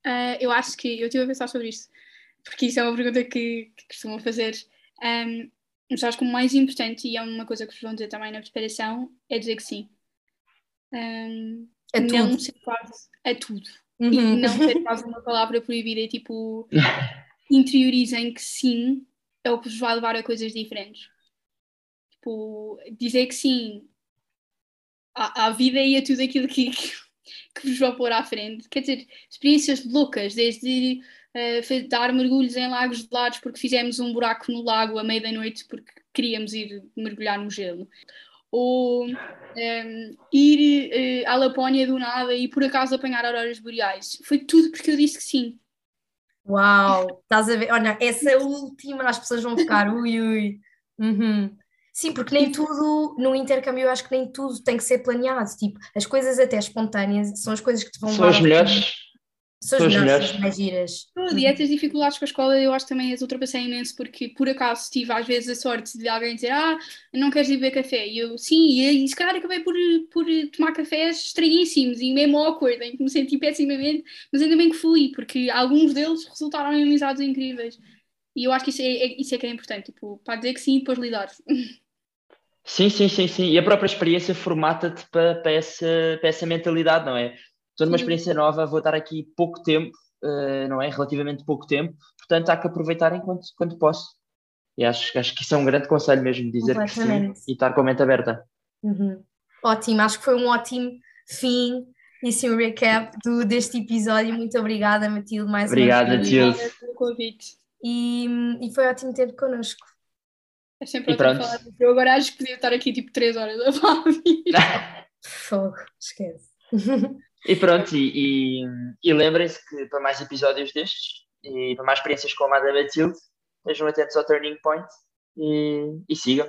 Uh, eu acho que eu estive a pensar sobre isto, porque isso é uma pergunta que, que costumam fazer. Um, mas acho que o mais importante, e é uma coisa que vos vão dizer também na preparação, é dizer que sim. Um, a não tudo. ser quase a tudo. Uhum. E não ser quase uma palavra proibida, é tipo, interiorizem que sim é o que vos vai levar a coisas diferentes. Tipo, dizer que sim à, à vida e a tudo aquilo que, que, que vos vai pôr à frente. Quer dizer, experiências loucas, desde uh, dar mergulhos em lagos gelados porque fizemos um buraco no lago à meia da noite porque queríamos ir mergulhar no gelo. Ou um, ir uh, à Lapónia do nada e por acaso apanhar auroras boreais. Foi tudo porque eu disse que sim. Uau, estás a ver? Olha, essa última as pessoas vão ficar ui ui. Uhum. Sim, porque nem tudo no intercâmbio eu acho que nem tudo tem que ser planeado. Tipo, as coisas até espontâneas são as coisas que te vão São as melhores. São as melhores, mais giras. E essas dificuldades com a escola eu acho que também as ultrapassei imenso porque por acaso tive às vezes a sorte de alguém dizer ah, não queres ir beber café? E eu sim, e, e se calhar acabei por, por tomar cafés estranhíssimos e mesmo awkward, em que me senti pessimamente, mas ainda bem que fui, porque alguns deles resultaram em amizades incríveis. E eu acho que isso é, é isso é que é importante, tipo, para dizer que sim e depois lidar. Sim, sim, sim, sim. E a própria experiência formata-te para, para, essa, para essa mentalidade, não é? Estou numa experiência nova, vou estar aqui pouco tempo, uh, não é? Relativamente pouco tempo, portanto há que aproveitar enquanto quando posso. E acho, acho que isso é um grande conselho mesmo, dizer que sim e estar com a mente aberta. Uhum. Ótimo, acho que foi um ótimo fim e sim um recap do, deste episódio. Muito obrigada, Matilde, mais Obrigada, uma vez. Obrigada pelo convite. E, e foi ótimo ter connosco. É sempre ótimo falar Eu agora acho que podia estar aqui tipo 3 horas a falar Fogo, esquece. E pronto, e, e, e lembrem-se que para mais episódios destes e para mais experiências como a da Matilde, estejam atentos ao Turning Point e, e sigam.